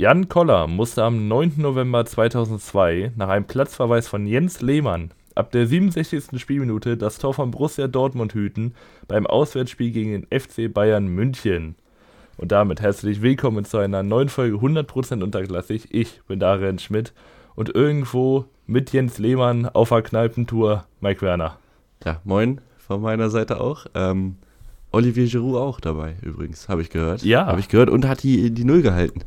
Jan Koller musste am 9. November 2002 nach einem Platzverweis von Jens Lehmann ab der 67. Spielminute das Tor von Borussia Dortmund hüten beim Auswärtsspiel gegen den FC Bayern München. Und damit herzlich willkommen zu einer neuen Folge 100% unterklassig. Ich bin Darren Schmidt und irgendwo mit Jens Lehmann auf der Kneipentour Mike Werner. Ja, moin von meiner Seite auch. Ähm, Olivier Giroud auch dabei übrigens, habe ich gehört. Ja. Habe ich gehört und hat die, die Null gehalten.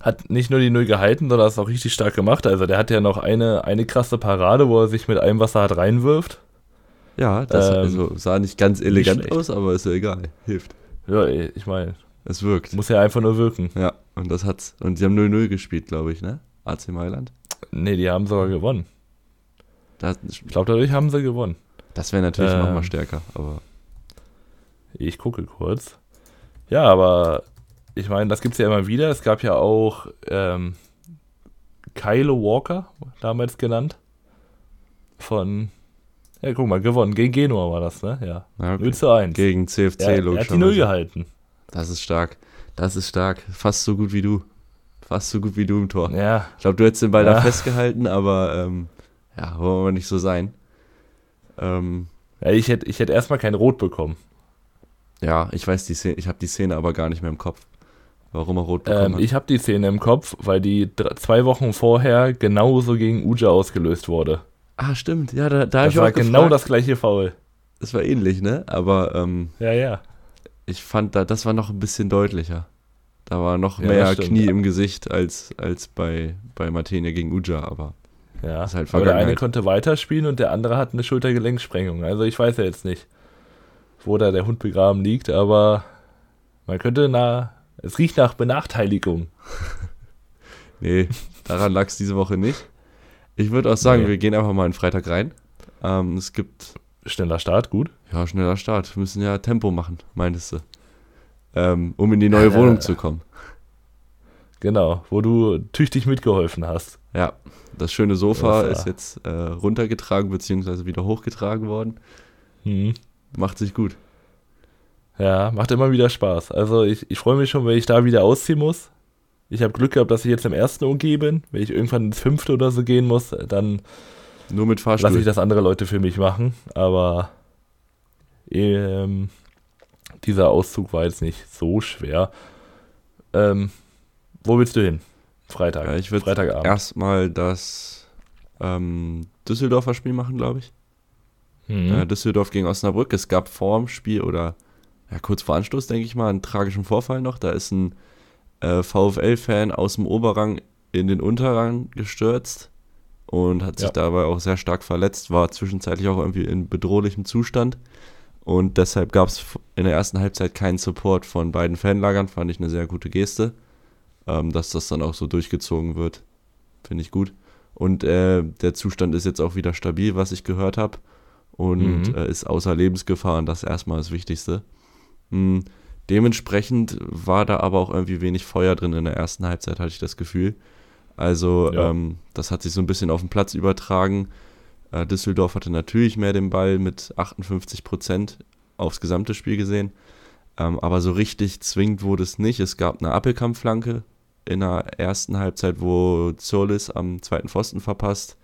Hat nicht nur die Null gehalten, sondern ist auch richtig stark gemacht. Also der hat ja noch eine, eine krasse Parade, wo er sich mit allem, was er hat, reinwirft. Ja, das Ähm, also, sah nicht ganz elegant schlecht. aus, aber ist ja egal. Hilft. Ja, ich meine, Es wirkt. muss ja einfach nur wirken. Ja, und das hat's. Und sie haben 0-0 gespielt, glaube ich, ne? AC Mailand. Nee, die haben sogar gewonnen. Das, Ich glaube, dadurch haben sie gewonnen. das wäre natürlich Ähm. noch mal stärker, aber Ich gucke kurz. Ja, aber ich meine, das gibt es ja immer wieder. Es gab ja auch ähm, Kylo Walker, damals genannt. Von, ja, guck mal, gewonnen. Gegen Genua war das, ne? Ja. ja, 0 zu 1. gegen CFC er, er hat die Null logischerweise. gehalten. Das ist stark. Das ist stark. Fast so gut wie du. Fast so gut wie du im Tor. Ja, Ich glaube, du hättest den Ball Ja. da festgehalten, aber ähm, ja, wollen wir nicht so sein. Ähm, ja ich hätte ich hätt erstmal kein Rot bekommen. ja, ich weiß die Szene, ich habe die Szene aber gar nicht mehr im Kopf. Warum er rot bekommen Ähm, hat. ich habe die Szene im Kopf, weil die zwei Wochen vorher genauso gegen Uja ausgelöst wurde. ah, stimmt. Ja, da, da habe ich auch war genau gefragt. das gleiche Foul. Das war ähnlich, ne? Aber ähm, Ja, ja. ich fand, da, das war noch ein bisschen deutlicher. Da war noch Ja, mehr. Knie im Gesicht als, als bei, bei Martenia gegen Uja, aber Ja, Ist halt aber der eine konnte weiterspielen und der andere hat eine Schultergelenksprengung. Also ich weiß ja jetzt nicht, wo da der Hund begraben liegt, aber man könnte na, es riecht nach Benachteiligung. nee, daran lag es diese Woche nicht. Ich würde auch sagen, Nee. wir gehen einfach mal in Freitag rein. Ähm, es gibt Schneller Start, gut. Ja, schneller Start. Wir müssen ja Tempo machen, meintest du. Ähm, um in die neue Ja, Wohnung zu kommen. Genau, wo du tüchtig mitgeholfen hast. Ja, das schöne Sofa Das, ist jetzt äh, runtergetragen bzw. wieder hochgetragen worden. Hm. Macht sich gut. Ja, macht immer wieder Spaß. Also ich, ich freue mich schon, wenn ich da wieder ausziehen muss. Ich habe Glück gehabt, dass ich jetzt im ersten OG bin. Wenn ich irgendwann ins fünfte oder so gehen muss, dann Nur mit Fahrstuhl. lasse ich das andere Leute für mich machen. Aber ähm, dieser Auszug war jetzt nicht so schwer. Ähm, wo willst du hin? Freitag. ja, ich würde erstmal das ähm, Düsseldorfer Spiel machen, glaube ich. Mhm. Äh, Düsseldorf gegen Osnabrück. Es gab vor dem Spiel oder ja, kurz vor Anstoß, denke ich mal, einen tragischen Vorfall noch. Da ist ein äh, VfL-Fan aus dem Oberrang in den Unterrang gestürzt und hat sich Ja. dabei auch sehr stark verletzt, war zwischenzeitlich auch irgendwie in bedrohlichem Zustand. Und deshalb gab es in der ersten Halbzeit keinen Support von beiden Fanlagern, fand ich eine sehr gute Geste. Ähm, dass das dann auch so durchgezogen wird, finde ich gut. Und äh, der Zustand ist jetzt auch wieder stabil, was ich gehört habe. Und Mhm. äh, ist außer Lebensgefahr und das erstmal das Wichtigste. Mm, dementsprechend war da aber auch irgendwie wenig Feuer drin in der ersten Halbzeit, hatte ich das Gefühl. Also Ja. ähm, das hat sich so ein bisschen auf den Platz übertragen. Äh, Düsseldorf hatte natürlich mehr den Ball mit 58 Prozent aufs gesamte Spiel gesehen. Ähm, aber so richtig zwingend wurde es nicht. Es gab eine Appelkampfflanke in der ersten Halbzeit, wo Zurlis am zweiten Pfosten verpasst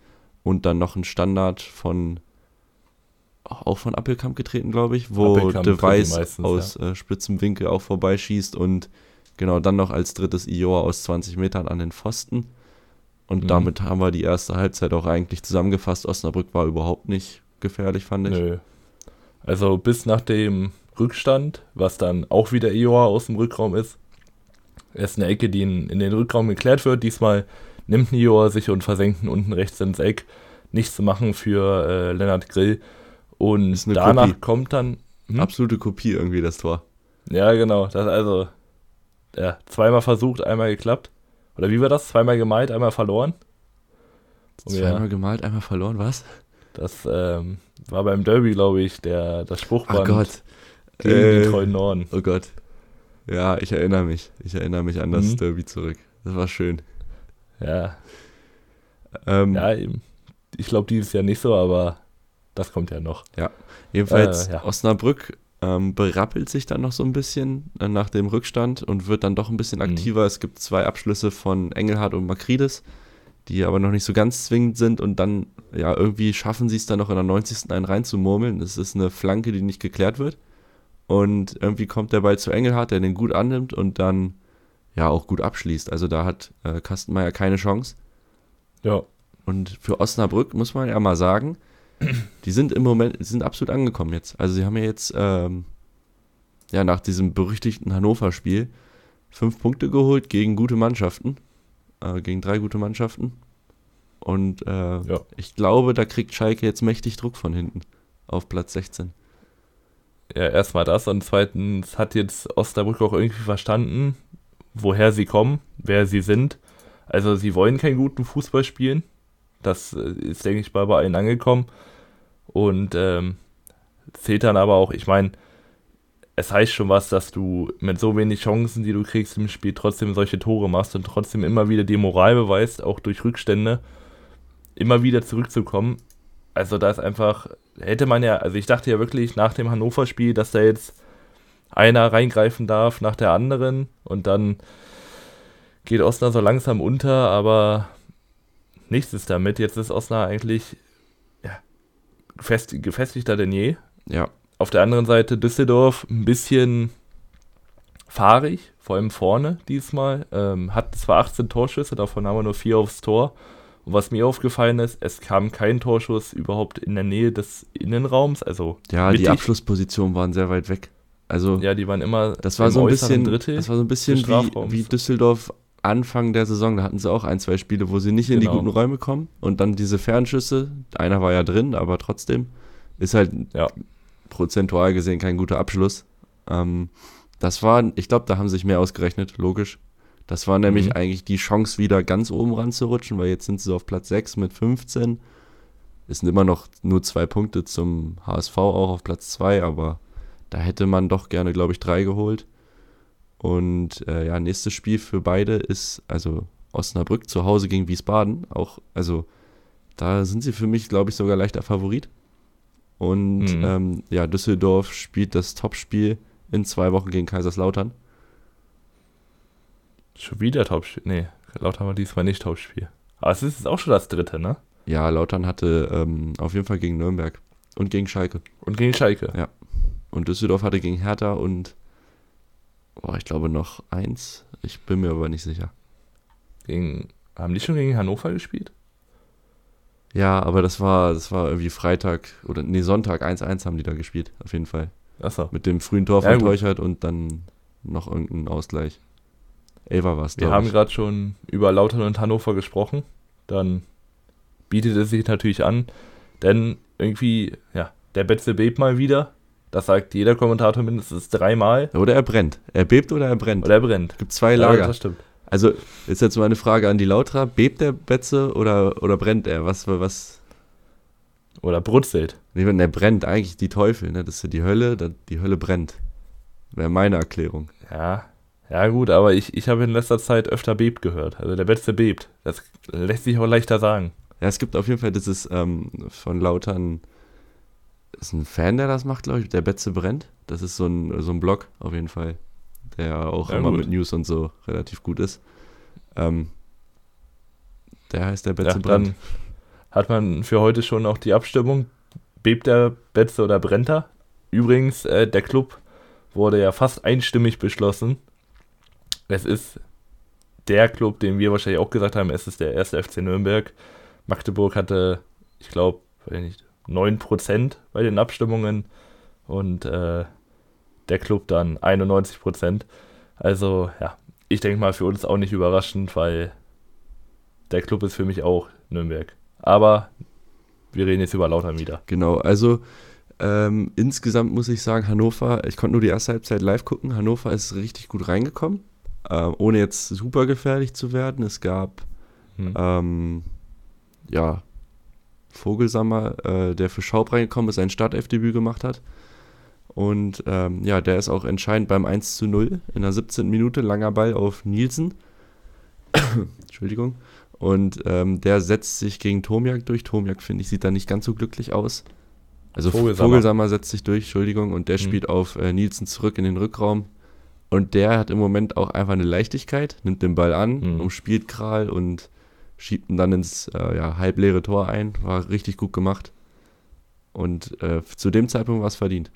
und dann noch ein Standard von auch von Appelkamp getreten, glaube ich, wo Appelkamp De trifft die Weiß meistens, aus äh, spitzem Winkel auch vorbeischießt und genau dann noch als drittes Ioa aus 20 Metern an den Pfosten. Und Mhm. damit haben wir die erste Halbzeit auch eigentlich zusammengefasst. Osnabrück war überhaupt nicht gefährlich, fand ich. Nö. Also bis nach dem Rückstand, was dann auch wieder Ioa aus dem Rückraum ist, ist eine Ecke, die in, in den Rückraum geklärt wird. Diesmal nimmt Ioa sich und versenkt ihn unten rechts ins Eck. Nichts zu machen für äh, Lennart Grill. Und danach Kopie. kommt dann. Hm? Absolute Kopie irgendwie, das Tor. Ja, genau. Das also ja, zweimal versucht, einmal geklappt. Oder wie war das? Zweimal gemalt, einmal verloren. Oh ja. Zweimal gemalt, einmal verloren, was? Das ähm, war beim Derby, glaube ich, der, das Spruchband Gott. gegen Äh, die treuen Norden. Oh Gott. Ja, ich erinnere mich. Ich erinnere mich an das Mhm. Derby zurück. Das war schön. Ja, Ähm, ja, ich glaube dieses Jahr nicht so, aber das kommt ja noch. Jedenfalls Äh, ja. Osnabrück ähm, berappelt sich dann noch so ein bisschen äh, nach dem Rückstand und wird dann doch ein bisschen Mhm. aktiver. Es gibt zwei Abschlüsse von Engelhardt und Makridis, die aber noch nicht so ganz zwingend sind und dann, ja, irgendwie schaffen sie es dann noch in der 90. einen reinzumurmeln. Das ist eine Flanke, die nicht geklärt wird. Und irgendwie kommt der Ball zu Engelhardt, der den gut annimmt und dann ja auch gut abschließt. Also da hat äh, Kastenmeier keine Chance. Ja. Und für Osnabrück muss man ja mal sagen, die sind im Moment, die sind absolut angekommen jetzt. Also sie haben ja jetzt, ähm, ja, nach diesem berüchtigten Hannover-Spiel fünf Punkte geholt gegen gute Mannschaften, äh, gegen drei gute Mannschaften. Und äh, Ja. ich glaube, da kriegt Schalke jetzt mächtig Druck von hinten auf Platz 16. Ja, erstmal das und zweitens hat jetzt Osnabrück auch irgendwie verstanden, woher sie kommen, wer sie sind. Also sie wollen keinen guten Fußball spielen. Das äh, ist, denke ich, bei allen angekommen. Und ähm, zählt dann aber auch, ich meine, es heißt schon was, dass du mit so wenig Chancen, die du kriegst im Spiel, trotzdem solche Tore machst und trotzdem immer wieder die Moral beweist, auch durch Rückstände, immer wieder zurückzukommen. Also da ist einfach, hätte man ja, also ich dachte ja wirklich nach dem Hannover-Spiel, dass da jetzt einer reingreifen darf nach der anderen und dann geht Osnabrück so langsam unter, aber nichts ist damit. Jetzt ist Osnabrück eigentlich ja, fest, gefestigter denn je. Ja, Auf der anderen Seite Düsseldorf ein bisschen fahrig, vor allem vorne diesmal. Ähm, hat zwar 18 Torschüsse, davon haben wir nur vier aufs Tor. Und was mir aufgefallen ist, es kam kein Torschuss überhaupt in der Nähe des Innenraums. Also ja die mittig. Abschlusspositionen waren sehr weit weg. Also Ja, die waren immer Das war so ein bisschen, Drittel das war so ein bisschen wie, wie Düsseldorf Anfang der Saison. Da hatten sie auch ein, zwei Spiele, wo sie nicht in die Genau. guten Räume kommen. Und dann diese Fernschüsse. Einer war ja drin, aber trotzdem ist halt Ja. prozentual gesehen kein guter Abschluss. Ähm, das war, ich glaube, da haben sie sich mehr ausgerechnet, logisch. Das war nämlich Mhm. eigentlich die Chance, wieder ganz oben ranzurutschen, weil jetzt sind sie auf Platz 6 mit 15. Es sind immer noch nur zwei Punkte zum HSV auch auf Platz 2, aber da hätte man doch gerne, glaube ich, drei geholt. Und äh, ja, nächstes Spiel für beide ist also Osnabrück zu Hause gegen Wiesbaden. Auch, also da sind sie für mich, glaube ich, sogar leichter Favorit. Und Mhm. ähm, ja, Düsseldorf spielt das Topspiel in zwei Wochen gegen Kaiserslautern. schon wieder Topspiel. Nee, laut haben wir diesmal nicht Topspiel. Aber es ist jetzt auch schon das dritte, ne? Ja, Lautern hatte ähm, auf jeden Fall gegen Nürnberg und gegen Schalke. Und gegen Schalke. Und Düsseldorf hatte gegen Hertha und oh, ich glaube noch eins. Ich bin mir aber nicht sicher. Gegen, haben die schon gegen Hannover gespielt? Ja, aber das war, das war irgendwie Freitag oder nee, Sonntag 1-1 haben die da gespielt, auf jeden Fall. Achso. Mit dem frühen Tor Ja, von gut. Teuchert und dann noch irgendein Ausgleich. Elva war es, Wir haben gerade schon über Lautern und Hannover gesprochen. Dann bietet es sich natürlich an, denn irgendwie, ja, der Betze bebt mal wieder. Das sagt jeder Kommentator mindestens dreimal. Oder er brennt. Er bebt oder er brennt. Oder er brennt. gibt zwei Ja, Lager. das stimmt. Also ist jetzt meine Frage an die Lautra. Bebt der Betze oder, oder brennt er? Was, was? Oder brutzelt. Nee, wenn er brennt, eigentlich die Teufel, ne? Das ist ja die Hölle, die Hölle brennt. Wäre meine Erklärung. Ja, ja gut, aber ich, ich habe in letzter Zeit öfter bebt gehört. Also der Betze bebt. Das lässt sich auch leichter sagen. Ja, es gibt auf jeden Fall dieses ähm, von Lautern, ist ein Fan, der das macht, glaube ich, der Betze brennt. Das ist so ein, so ein Blog auf jeden Fall, der auch Ja, immer gut. mit News und so relativ gut ist. Ähm, der heißt der Ja, Betze brennt. dann hat man für heute schon auch die Abstimmung. Bebt der Betze oder brennt er? Übrigens, äh, der Club wurde ja fast einstimmig beschlossen. Es ist der Club, den wir wahrscheinlich auch gesagt haben, es ist der erste FC Nürnberg. Magdeburg hatte, ich glaube, nicht, 9% bei den Abstimmungen und äh, der Club dann 91%. Also ja, ich denke mal für uns auch nicht überraschend, weil der Club ist für mich auch Nürnberg. Aber wir reden jetzt über Lautern wieder. Genau, also ähm, insgesamt muss ich sagen, Hannover, ich konnte nur die erste Halbzeit live gucken. Hannover ist richtig gut reingekommen, ähm, ohne jetzt super gefährlich zu werden. Es gab Hm. ähm, ja Vogelsammer, äh, der für Schaub reingekommen ist, ein Startelfdebüt gemacht hat. Und ähm, ja, der ist auch entscheidend beim 1 zu 0 in der 17. Minute, langer Ball auf Nielsen. Entschuldigung. Und ähm, der setzt sich gegen Tomiak durch. Tomiak, finde ich, sieht da nicht ganz so glücklich aus. Also Vogelsammer. Vogelsammer setzt sich durch, Entschuldigung, und der mhm. spielt auf äh, Nielsen zurück in den Rückraum. Und der hat im Moment auch einfach eine Leichtigkeit, nimmt den Ball an, mhm. umspielt Kral und schiebt ihn dann ins äh, ja, halbleere Tor ein. War richtig gut gemacht. Und äh, zu dem Zeitpunkt war es verdient.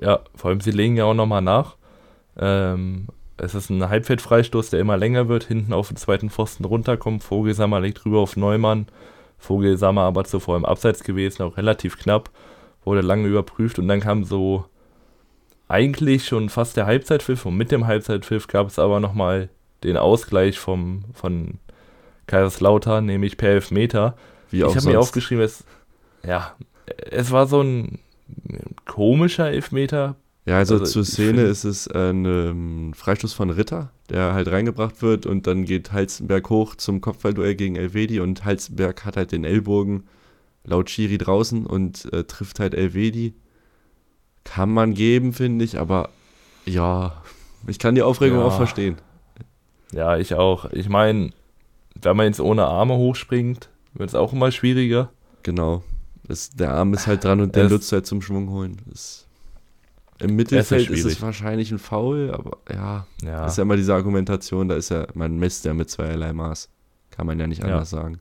Ja, vor allem sie legen ja auch nochmal nach. Ähm, es ist ein Halbfeldfreistoß, der immer länger wird, hinten auf den zweiten Pfosten runterkommt. Vogelsammer legt rüber auf Neumann. Vogelsammer aber zuvor im Abseits gewesen, auch relativ knapp. Wurde lange überprüft und dann kam so eigentlich schon fast der Halbzeitpfiff und mit dem Halbzeitpfiff gab es aber nochmal den Ausgleich vom, von Kaiserslautern, nämlich per Elfmeter. Wie auch ich habe mir aufgeschrieben, es, ja, es war so ein komischer Elfmeter. Ja, also, also zur Szene ist es ein ähm, Freistoß von Ritter, der halt reingebracht wird und dann geht Halzenberg hoch zum Kopfballduell gegen Elvedi und Halzenberg hat halt den Ellbogen laut Schiri draußen und äh, trifft halt Elvedi. Kann man geben, finde ich, aber ja, ich kann die Aufregung ja. auch verstehen. Ja, ich auch. Ich meine, wenn man jetzt ohne Arme hochspringt, wird es auch immer schwieriger. Genau. Das, der Arm ist halt dran und der nutzt halt zum Schwung holen. Das, Im Mittelfeld ist, ist, es wahrscheinlich ein Foul, aber ja, ja, ist ja immer diese Argumentation, da ist ja, man misst ja mit zweierlei Maß. Kann man ja nicht anders ja. sagen.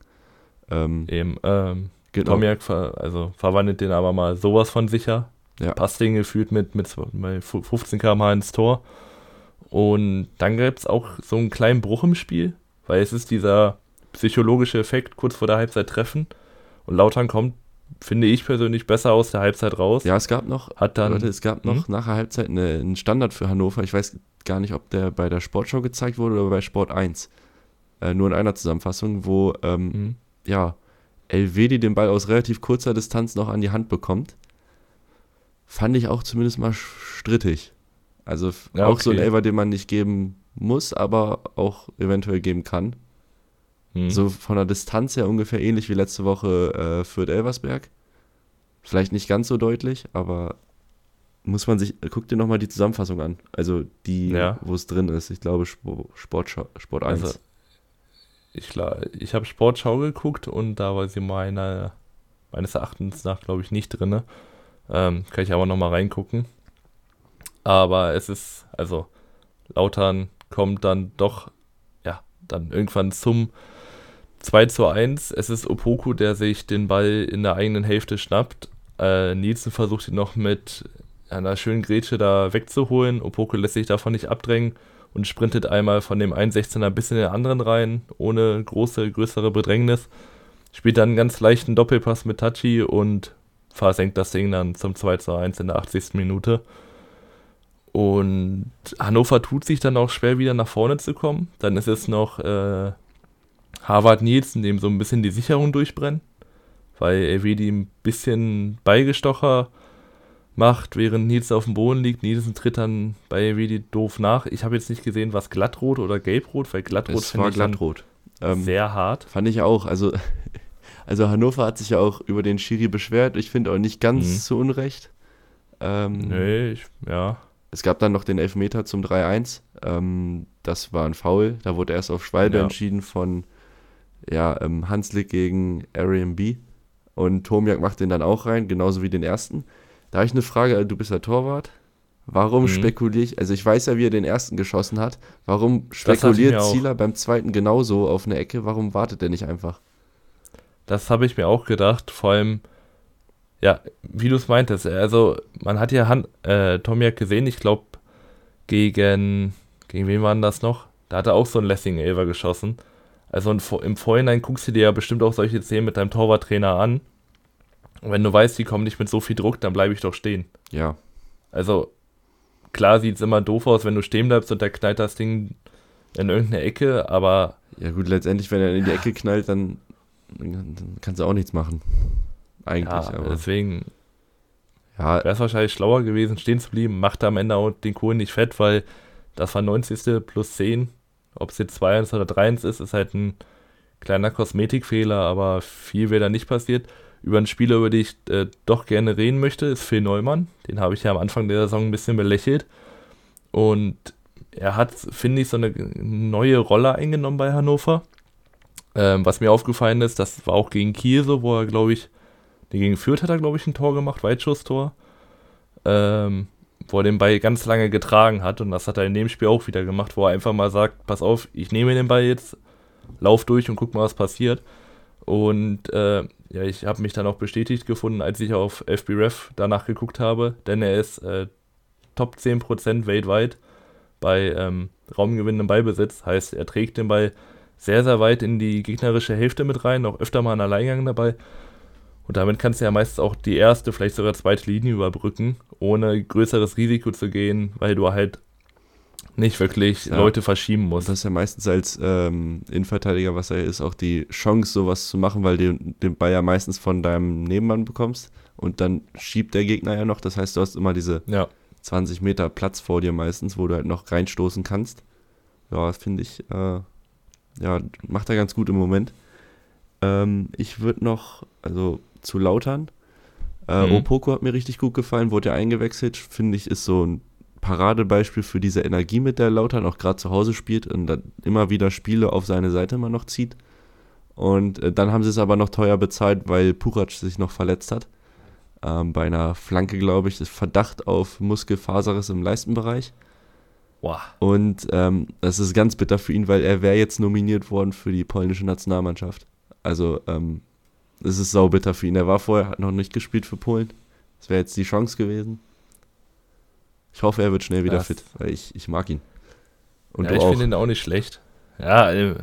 Ähm, Eben, ähm, genau. Tomiak ver, also verwandelt den aber mal sowas von sicher. Ja. Passt den gefühlt mit, mit 15 km/h ins Tor. Und dann gibt es auch so einen kleinen Bruch im Spiel, weil es ist dieser psychologische Effekt kurz vor der Halbzeit treffen. Und Lautern kommt finde ich persönlich, besser aus der Halbzeit raus. Ja, es gab noch, hat dann, Leute, es gab noch hm? nach der Halbzeit eine, einen Standard für Hannover. Ich weiß gar nicht, ob der bei der Sportschau gezeigt wurde oder bei Sport 1. Äh, nur in einer Zusammenfassung, wo ähm, mhm. ja, Elvedi den Ball aus relativ kurzer Distanz noch an die Hand bekommt. Fand ich auch zumindest mal strittig. Also ja, auch okay. so ein Elver, den man nicht geben muss, aber auch eventuell geben kann. Mhm. So von der Distanz her ungefähr ähnlich wie letzte Woche äh, Fürth-Elversberg. Vielleicht nicht ganz so deutlich, aber muss man sich, guck dir nochmal die Zusammenfassung an. Also die, ja. wo es drin ist. Ich glaube Sport, Sport 1. Also, ich, ich habe Sportschau geguckt und da war sie meine, meines Erachtens nach, glaube ich, nicht drin. Ähm, kann ich aber nochmal reingucken. Aber es ist, also Lautern kommt dann doch, ja, dann irgendwann zum 2 zu 1. Es ist Opoku, der sich den Ball in der eigenen Hälfte schnappt. Äh, Nielsen versucht ihn noch mit einer schönen Grätsche da wegzuholen. Opoku lässt sich davon nicht abdrängen und sprintet einmal von dem 1,16er bis in den anderen rein, ohne große, größere Bedrängnis. Spielt dann einen ganz leichten Doppelpass mit Tachi und versenkt das Ding dann zum 2 zu 1 in der 80. Minute. Und Hannover tut sich dann auch schwer, wieder nach vorne zu kommen. Dann ist es noch äh, Harvard Nielsen dem so ein bisschen die Sicherung durchbrennen, weil Elvedi ein bisschen Beigestocher macht, während Nielsen auf dem Boden liegt. Nielsen tritt dann bei Elvedi doof nach. Ich habe jetzt nicht gesehen, was glattrot oder gelbrot, weil glattrot finde ich glattrot. Ähm, sehr hart. Fand ich auch. Also, also Hannover hat sich ja auch über den Schiri beschwert. Ich finde auch nicht ganz mhm. zu Unrecht. Ähm, nee, ich, ja. Es gab dann noch den Elfmeter zum 3-1. Ähm, das war ein Foul. Da wurde erst auf Schwalbe ja. entschieden von ja, ähm, Hanslik gegen Airbnb und Tomiak macht den dann auch rein, genauso wie den ersten. Da habe ich eine Frage, du bist ja Torwart. Warum mhm. spekuliere ich, also ich weiß ja, wie er den ersten geschossen hat, warum spekuliert Zieler beim zweiten genauso auf eine Ecke, warum wartet er nicht einfach? Das habe ich mir auch gedacht, vor allem, ja, wie du es meintest, also man hat ja Han äh, Tomiak gesehen, ich glaube, gegen, gegen wen war denn das noch? Da hat er auch so einen Lessing-Elver geschossen. Also im Vorhinein guckst du dir ja bestimmt auch solche Szenen mit deinem Torwarttrainer an. Und wenn du weißt, die kommen nicht mit so viel Druck, dann bleibe ich doch stehen. Ja. Also, klar sieht es immer doof aus, wenn du stehen bleibst und der knallt das Ding in irgendeine Ecke, aber. Ja, gut, letztendlich, wenn er in die Ecke knallt, dann, dann kannst du auch nichts machen. Eigentlich, ja, aber. Deswegen. Ja. Wäre es wahrscheinlich schlauer gewesen, stehen zu bleiben, macht am Ende auch den Kohlen nicht fett, weil das war 90. plus 10 ob es jetzt 2-1 oder 3-1 ist, ist halt ein kleiner Kosmetikfehler, aber viel wäre da nicht passiert. Über einen Spieler, über den ich äh, doch gerne reden möchte, ist Phil Neumann. Den habe ich ja am Anfang der Saison ein bisschen belächelt. Und er hat, finde ich, so eine neue Rolle eingenommen bei Hannover. Ähm, was mir aufgefallen ist, das war auch gegen Kiel so, wo er, glaube ich, gegen Fürth hat er, glaube ich, ein Tor gemacht, Weitschusstor. Ähm, wo er den Ball ganz lange getragen hat. Und das hat er in dem Spiel auch wieder gemacht, wo er einfach mal sagt, pass auf, ich nehme den Ball jetzt, lauf durch und guck mal, was passiert. Und äh, ja, ich habe mich dann auch bestätigt gefunden, als ich auf FBref danach geguckt habe, denn er ist äh, Top 10% weltweit bei ähm, raumgewinnendem Ballbesitz. Heißt, er trägt den Ball sehr, sehr weit in die gegnerische Hälfte mit rein, auch öfter mal einen Alleingang dabei. Und damit kannst du ja meistens auch die erste, vielleicht sogar zweite Linie überbrücken, ohne größeres Risiko zu gehen, weil du halt nicht wirklich ja. Leute verschieben musst. Das ist ja meistens als ähm, Innenverteidiger, was er ist, auch die Chance, sowas zu machen, weil du den Ball ja meistens von deinem Nebenmann bekommst und dann schiebt der Gegner ja noch. Das heißt, du hast immer diese ja. 20 Meter Platz vor dir meistens, wo du halt noch reinstoßen kannst. Ja, finde ich, äh, ja, macht er ganz gut im Moment. Ähm, ich würde noch, also zu Lautern. Äh, mhm. Opoko hat mir richtig gut gefallen, wurde ja eingewechselt. Finde ich, ist so ein Paradebeispiel für diese Energie, mit der Lautern auch gerade zu Hause spielt und dann immer wieder Spiele auf seine Seite immer noch zieht. Und äh, dann haben sie es aber noch teuer bezahlt, weil Purac sich noch verletzt hat. Ähm, bei einer Flanke, glaube ich, ist Verdacht auf Muskelfaserriss im Leistenbereich. Wow. Und ähm, das ist ganz bitter für ihn, weil er wäre jetzt nominiert worden für die polnische Nationalmannschaft. Also ähm, es ist saubitter für ihn. Er war vorher, hat noch nicht gespielt für Polen. Das wäre jetzt die Chance gewesen. Ich hoffe, er wird schnell wieder das. fit, weil ich, ich mag ihn. Und ja, ich finde ihn auch nicht schlecht. Ja, äh,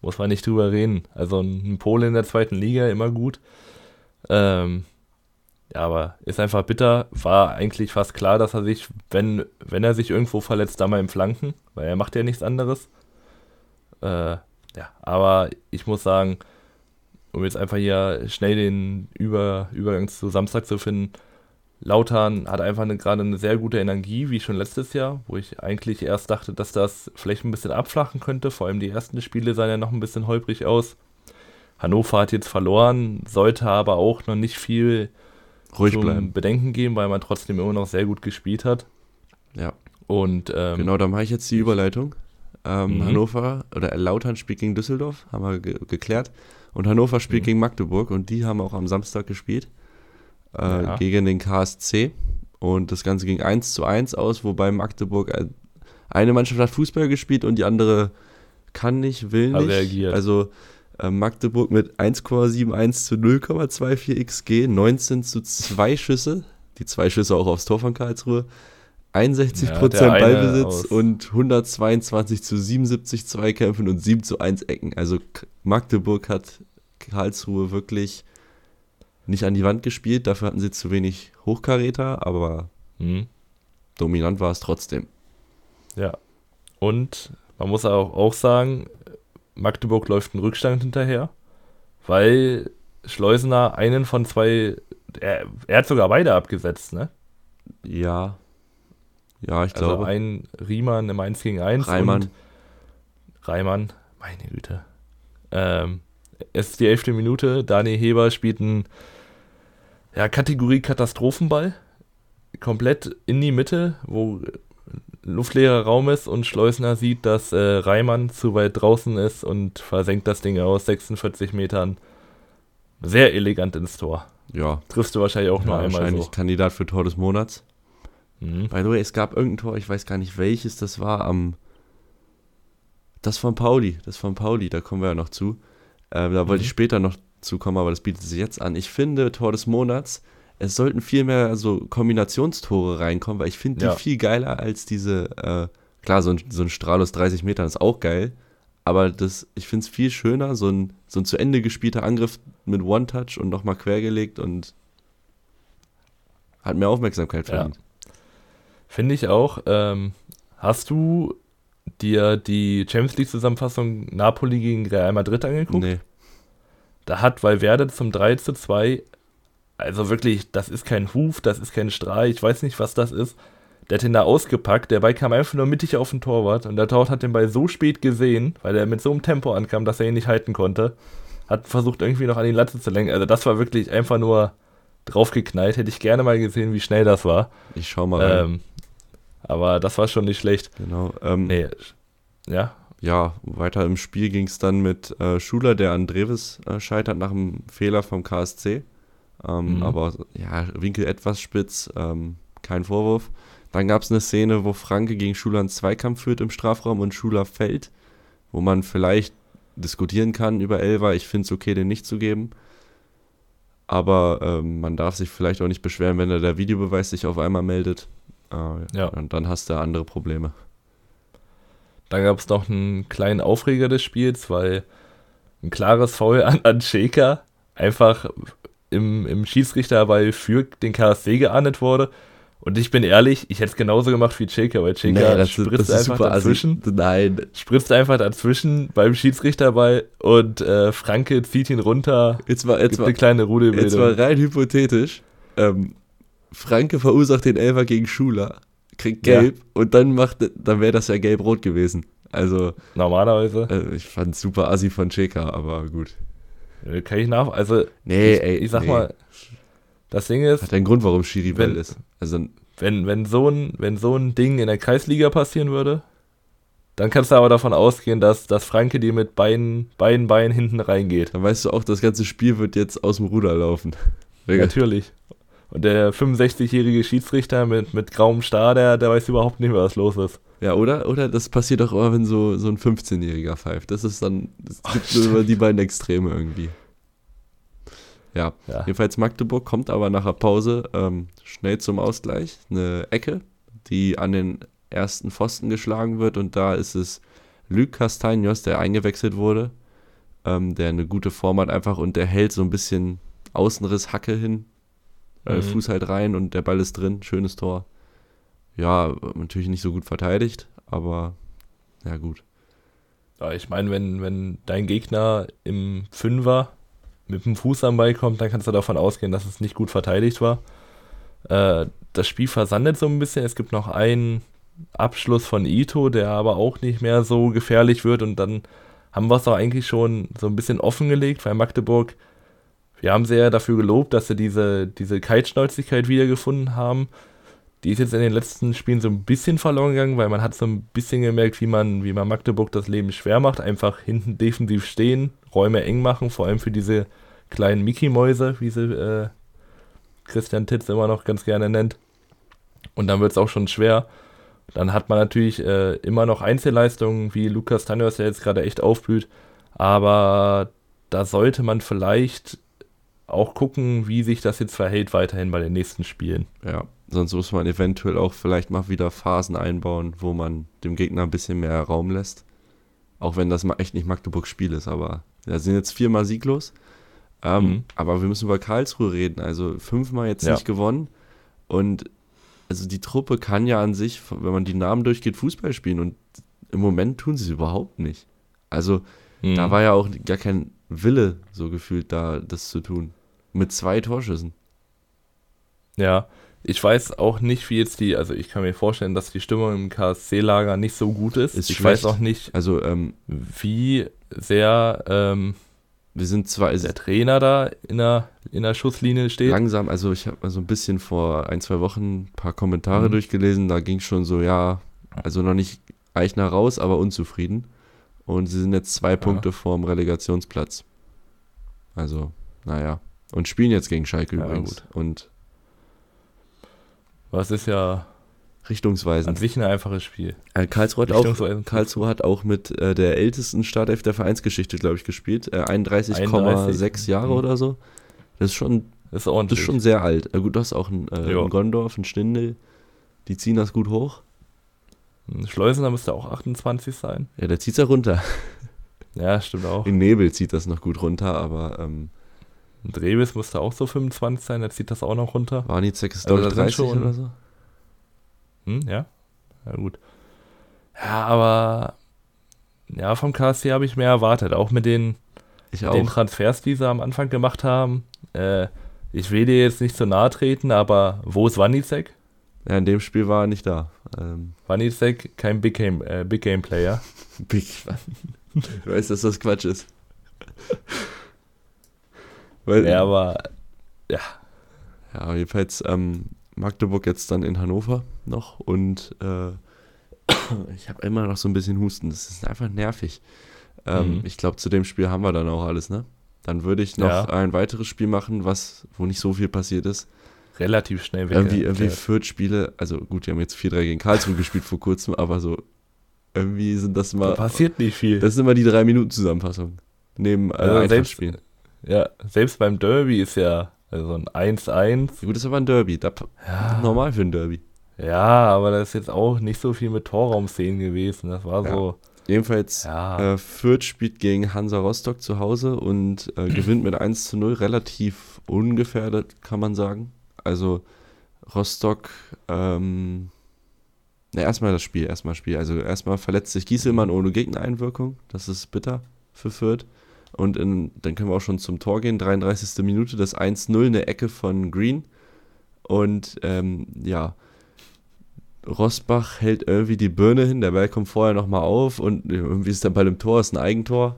muss man nicht drüber reden. Also ein Pole in der zweiten Liga, immer gut. Ähm, ja, aber ist einfach bitter. War eigentlich fast klar, dass er sich, wenn, wenn er sich irgendwo verletzt, da mal im Flanken, weil er macht ja nichts anderes. Äh, ja, aber ich muss sagen, um jetzt einfach hier schnell den Über Übergang zu Samstag zu finden, Lautern hat einfach eine, gerade eine sehr gute Energie, wie schon letztes Jahr, wo ich eigentlich erst dachte, dass das vielleicht ein bisschen abflachen könnte. Vor allem die ersten Spiele sahen ja noch ein bisschen holprig aus. Hannover hat jetzt verloren, sollte aber auch noch nicht viel Ruhig zum bleiben. Bedenken geben, weil man trotzdem immer noch sehr gut gespielt hat. Ja. Und ähm, genau, da mache ich jetzt die Überleitung. Ähm, mhm. Hannover oder Lautern spielt gegen Düsseldorf, haben wir ge geklärt. Und Hannover spielt mhm. gegen Magdeburg und die haben auch am Samstag gespielt äh, ja. gegen den KSC. Und das Ganze ging 1 zu 1 aus, wobei Magdeburg äh, eine Mannschaft hat Fußball gespielt und die andere kann nicht, will nicht. Reagiert. Also äh, Magdeburg mit 1,71 zu 0,24 XG, 19 zu 2 Schüsse, die zwei Schüsse auch aufs Tor von Karlsruhe. 61% ja, Ballbesitz und 122 zu 77 Zweikämpfen und 7 zu 1 Ecken. Also Magdeburg hat Karlsruhe wirklich nicht an die Wand gespielt, dafür hatten sie zu wenig Hochkaräter, aber mhm. dominant war es trotzdem. Ja. Und man muss auch, auch sagen, Magdeburg läuft einen Rückstand hinterher, weil Schleusener einen von zwei, er, er hat sogar beide abgesetzt, ne? Ja, ja, ich also glaube. ein Riemann im 1 gegen 1. Reimann. Reimann, meine Güte. Ähm, es ist die elfte Minute. Daniel Heber spielt einen ja, Kategorie Katastrophenball. Komplett in die Mitte, wo luftleerer Raum ist und Schleusner sieht, dass äh, Reimann zu weit draußen ist und versenkt das Ding aus 46 Metern. Sehr elegant ins Tor. Ja. Triffst du wahrscheinlich auch ja, nur einmal wahrscheinlich so. Kandidat für Tor des Monats. Mhm. By the way, es gab irgendein Tor, ich weiß gar nicht welches das war, am. Das von Pauli, das von Pauli, da kommen wir ja noch zu. Äh, da wollte mhm. ich später noch zukommen, aber das bietet sich jetzt an. Ich finde, Tor des Monats, es sollten viel mehr so Kombinationstore reinkommen, weil ich finde die ja. viel geiler als diese, äh, klar, so ein, so ein Strahl aus 30 Metern ist auch geil, aber das, ich finde es viel schöner, so ein, so ein zu Ende gespielter Angriff mit One-Touch und nochmal quergelegt und hat mehr Aufmerksamkeit verdient. Ja. Finde ich auch. Ähm, hast du dir die Champions League-Zusammenfassung Napoli gegen Real Madrid angeguckt? Nee. Da hat Valverde zum 3 zu 2, also wirklich, das ist kein Huf, das ist kein Strahl, ich weiß nicht, was das ist. Der hat den da ausgepackt, der Ball kam einfach nur mittig auf den Torwart und der Torwart hat den Ball so spät gesehen, weil er mit so einem Tempo ankam, dass er ihn nicht halten konnte. Hat versucht irgendwie noch an die Latte zu lenken. Also das war wirklich einfach nur draufgeknallt. Hätte ich gerne mal gesehen, wie schnell das war. Ich schau mal rein. Ähm, aber das war schon nicht schlecht. Genau. Ähm, nee. Ja. Ja, weiter im Spiel ging es dann mit äh, Schuler, der an Dreves äh, scheitert nach einem Fehler vom KSC. Ähm, Mhm. Aber ja, Winkel etwas spitz, ähm, kein Vorwurf. Dann gab es eine Szene, wo Franke gegen Schuler einen Zweikampf führt im Strafraum und Schuler fällt, wo man vielleicht diskutieren kann über Elva. Ich finde es okay, den nicht zu geben. Aber ähm, man darf sich vielleicht auch nicht beschweren, wenn da der Videobeweis sich auf einmal meldet. Äh, Ja. Und dann hast du andere Probleme. Dann gab es noch einen kleinen Aufreger des Spiels, weil ein klares Foul an, an Shaker einfach im, im Schiedsrichterball für den KSC geahndet wurde. Und ich bin ehrlich, ich hätte es genauso gemacht wie Shaker, weil Shaker spritzt einfach dazwischen, assi. Nein, spritzt einfach dazwischen beim Schiedsrichterball und äh, Franke zieht ihn runter, jetzt mal, jetzt mal, eine kleine jetzt mal Rudelbildung. rein hypothetisch. Ähm, Franke verursacht den Elfer gegen Schuler, kriegt Ja. gelb und dann macht, dann wäre das ja gelb-rot gewesen. Also, Normalerweise äh, ich fand super assi von Cheka, aber gut. äh, kann ich nach. Also, Nee, ich, ey, ich sag nee. mal, das Ding ist, Hat einen Grund, warum Schiri Bell ist. Also, wenn, wenn, so ein, wenn so ein Ding in der Kreisliga passieren würde, dann kannst du aber davon ausgehen, dass, dass Franke dir mit beiden, beiden Beinen hinten reingeht. dann weißt du auch, das ganze Spiel wird jetzt aus dem Ruder laufen. Natürlich. Und der 65-jährige Schiedsrichter mit, mit grauem Star, der, der weiß überhaupt nicht mehr, was los ist. Ja, oder? Oder das passiert auch immer, wenn so, so ein 15-Jähriger pfeift. Das ist dann, es gibt nur immer die beiden Extreme irgendwie. Ja, Ja. jedenfalls Magdeburg kommt aber nach der Pause ähm, schnell zum Ausgleich. Eine Ecke, die an den ersten Pfosten geschlagen wird und da ist es Luc Castagnos, der eingewechselt wurde, ähm, der eine gute Form hat einfach und der hält so ein bisschen Außenriss Hacke hin, äh, Mhm. Fuß halt rein und der Ball ist drin, schönes Tor. Ja, natürlich nicht so gut verteidigt, aber ja gut. Ja, ich meine, wenn, wenn dein Gegner im Fünfer mit dem Fuß am Ball kommt, dann kannst du davon ausgehen, dass es nicht gut verteidigt war. Äh, das Spiel versandet so ein bisschen. Es gibt noch einen Abschluss von Ito, der aber auch nicht mehr so gefährlich wird. Und dann haben wir es auch eigentlich schon so ein bisschen offengelegt, weil Magdeburg, wir haben ja dafür gelobt, dass sie diese, diese Kaltschnäuzigkeit wiedergefunden haben. Die ist jetzt in den letzten Spielen so ein bisschen verloren gegangen, weil man hat so ein bisschen gemerkt, wie man, wie man Magdeburg das Leben schwer macht. Einfach hinten defensiv stehen, Räume eng machen, vor allem für diese kleinen Mickey-Mäuse, wie sie äh, Christian Titz immer noch ganz gerne nennt. Und dann wird es auch schon schwer. Dann hat man natürlich äh, immer noch Einzelleistungen, wie Lukas Tanios, der jetzt gerade echt aufblüht. Aber da sollte man vielleicht auch gucken, wie sich das jetzt verhält weiterhin bei den nächsten Spielen. Ja, sonst muss man eventuell auch vielleicht mal wieder Phasen einbauen, wo man dem Gegner ein bisschen mehr Raum lässt. Auch wenn das mal echt nicht Magdeburgs Spiel ist, aber da sind jetzt viermal sieglos. Ähm, Mhm. Aber wir müssen über Karlsruhe reden. Also fünfmal jetzt Ja. nicht gewonnen. Und also die Truppe kann ja an sich, wenn man die Namen durchgeht, Fußball spielen. Und im Moment tun sie es überhaupt nicht. Also da Mhm. war ja auch gar kein Wille so gefühlt da, das zu tun. Mit zwei Torschüssen. Ja, ich weiß auch nicht, wie jetzt die, also ich kann mir vorstellen, dass die Stimmung im KSC-Lager nicht so gut ist. Ist ich schlecht. weiß auch nicht, Also ähm, wie sehr ähm, wir sind zwar der Trainer da in der, in der Schusslinie steht. langsam, also ich habe mal so ein bisschen vor ein, zwei Wochen ein paar Kommentare Mhm. durchgelesen, da ging schon so, ja, also noch nicht Eichner raus, aber unzufrieden. Und sie sind jetzt zwei Punkte vorm Relegationsplatz. Also, naja. Und spielen jetzt gegen Schalke Ja, übrigens. gut. Und Was ist ja an richtungsweisend. sich ein einfaches Spiel. Äh, Karlsruhe, hat auch. Karlsruhe hat auch mit äh, der ältesten Startelf der Vereinsgeschichte, glaube ich, gespielt. Äh, 31,6 Jahre Mhm. oder so. Das ist schon Das ist Das ordentlich. ist schon sehr alt. Äh, gut, du hast auch einen, äh, einen Gondorf, einen Stindel. Die ziehen das gut hoch. Schleusener müsste auch 28 sein. Ja, der zieht ja runter. Ja, stimmt auch. In Nebel zieht das noch gut runter, aber ähm, Und Revis müsste auch so 25 sein, der zieht das auch noch runter. Warnizek ist, Also glaube ich, da sind 30 schon- oder so. Hm, ja. Ja, gut. Ja, aber ja, vom KSC habe ich mehr erwartet. Auch mit den, Ich den auch. Transfers, die sie am Anfang gemacht haben. Äh, ich will dir jetzt nicht zu nahe treten, aber wo ist Wanizek? Ja, in dem Spiel war er nicht da. Ähm, Wanizek, kein Big Game, äh, Big Game Player. Big. ich weiß, dass das Quatsch ist. Weil, Ja, aber Ja, jedenfalls ähm, Magdeburg jetzt dann in Hannover noch und äh, ich habe immer noch so ein bisschen Husten. Das ist einfach nervig. Ähm, Mhm. Ich glaube, zu dem Spiel haben wir dann auch alles, ne? Dann würde ich noch Ja. ein weiteres Spiel machen, was, wo nicht so viel passiert ist. Relativ schnell weg. Irgendwie, irgendwie Fürth Spiele, also gut, die haben jetzt 4-3 gegen Karlsruhe gespielt vor kurzem, aber so irgendwie sind das Da immer, passiert nicht viel. das sind immer die 3-Minuten-Zusammenfassung. Neben äh, Also selbst- Eintracht-Spielen. Ja, selbst beim Derby ist ja also ein 1-1. Ja, Gut, ist aber ein Derby, da, Ja, normal für ein Derby. ja, aber da ist jetzt auch nicht so viel mit Torraumszenen gewesen. Das war Ja. so, Jedenfalls, ja, äh, Fürth spielt gegen Hansa Rostock zu Hause und äh, gewinnt mit 1 zu 0, relativ ungefährdet, kann man sagen. Also Rostock, ähm, na, erstmal das Spiel, erstmal das Spiel. Also erstmal verletzt sich Gieselmann ohne Gegnereinwirkung, das ist bitter für Fürth. Und in, dann können wir auch schon zum Tor gehen, 33. Minute, das 1-0, eine Ecke von Green. Und ähm, ja, Rosbach hält irgendwie die Birne hin, der Ball kommt vorher nochmal auf und irgendwie ist der Ball im Tor, ist ein Eigentor.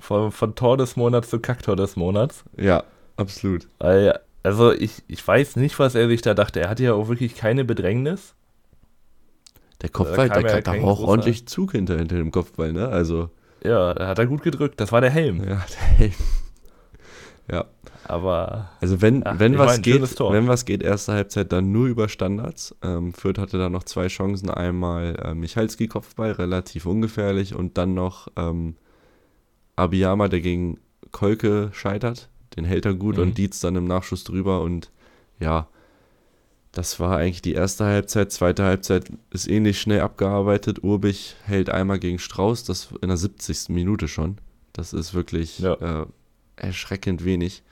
von, von Tor des Monats zu Kacktor des Monats. Ja, absolut. Also ich, ich weiß nicht, was er sich da dachte. Er hatte ja auch wirklich keine Bedrängnis. Der Kopfball, Da kam da war auch ordentlich Zug hinter, hinter dem Kopfball, ne? Also, Ja, da hat er gut gedrückt. Das war der Helm. ja, der Helm. Ja, Aber also wenn, Ja, wenn was geht, wenn was geht, erste Halbzeit dann nur über Standards. Ähm, Fürth hatte da noch zwei Chancen. Einmal äh, Michalski Kopfball, relativ ungefährlich und dann noch ähm, Abiyama, der gegen Kolke scheitert. Den hält er gut Mhm. und Dietz dann im Nachschuss drüber und ja, das war eigentlich die erste Halbzeit. Zweite Halbzeit ist ähnlich schnell abgearbeitet. Urbich hält einmal gegen Strauß, das in der 70. Minute schon. Das ist wirklich Ja. äh, erschreckend wenig.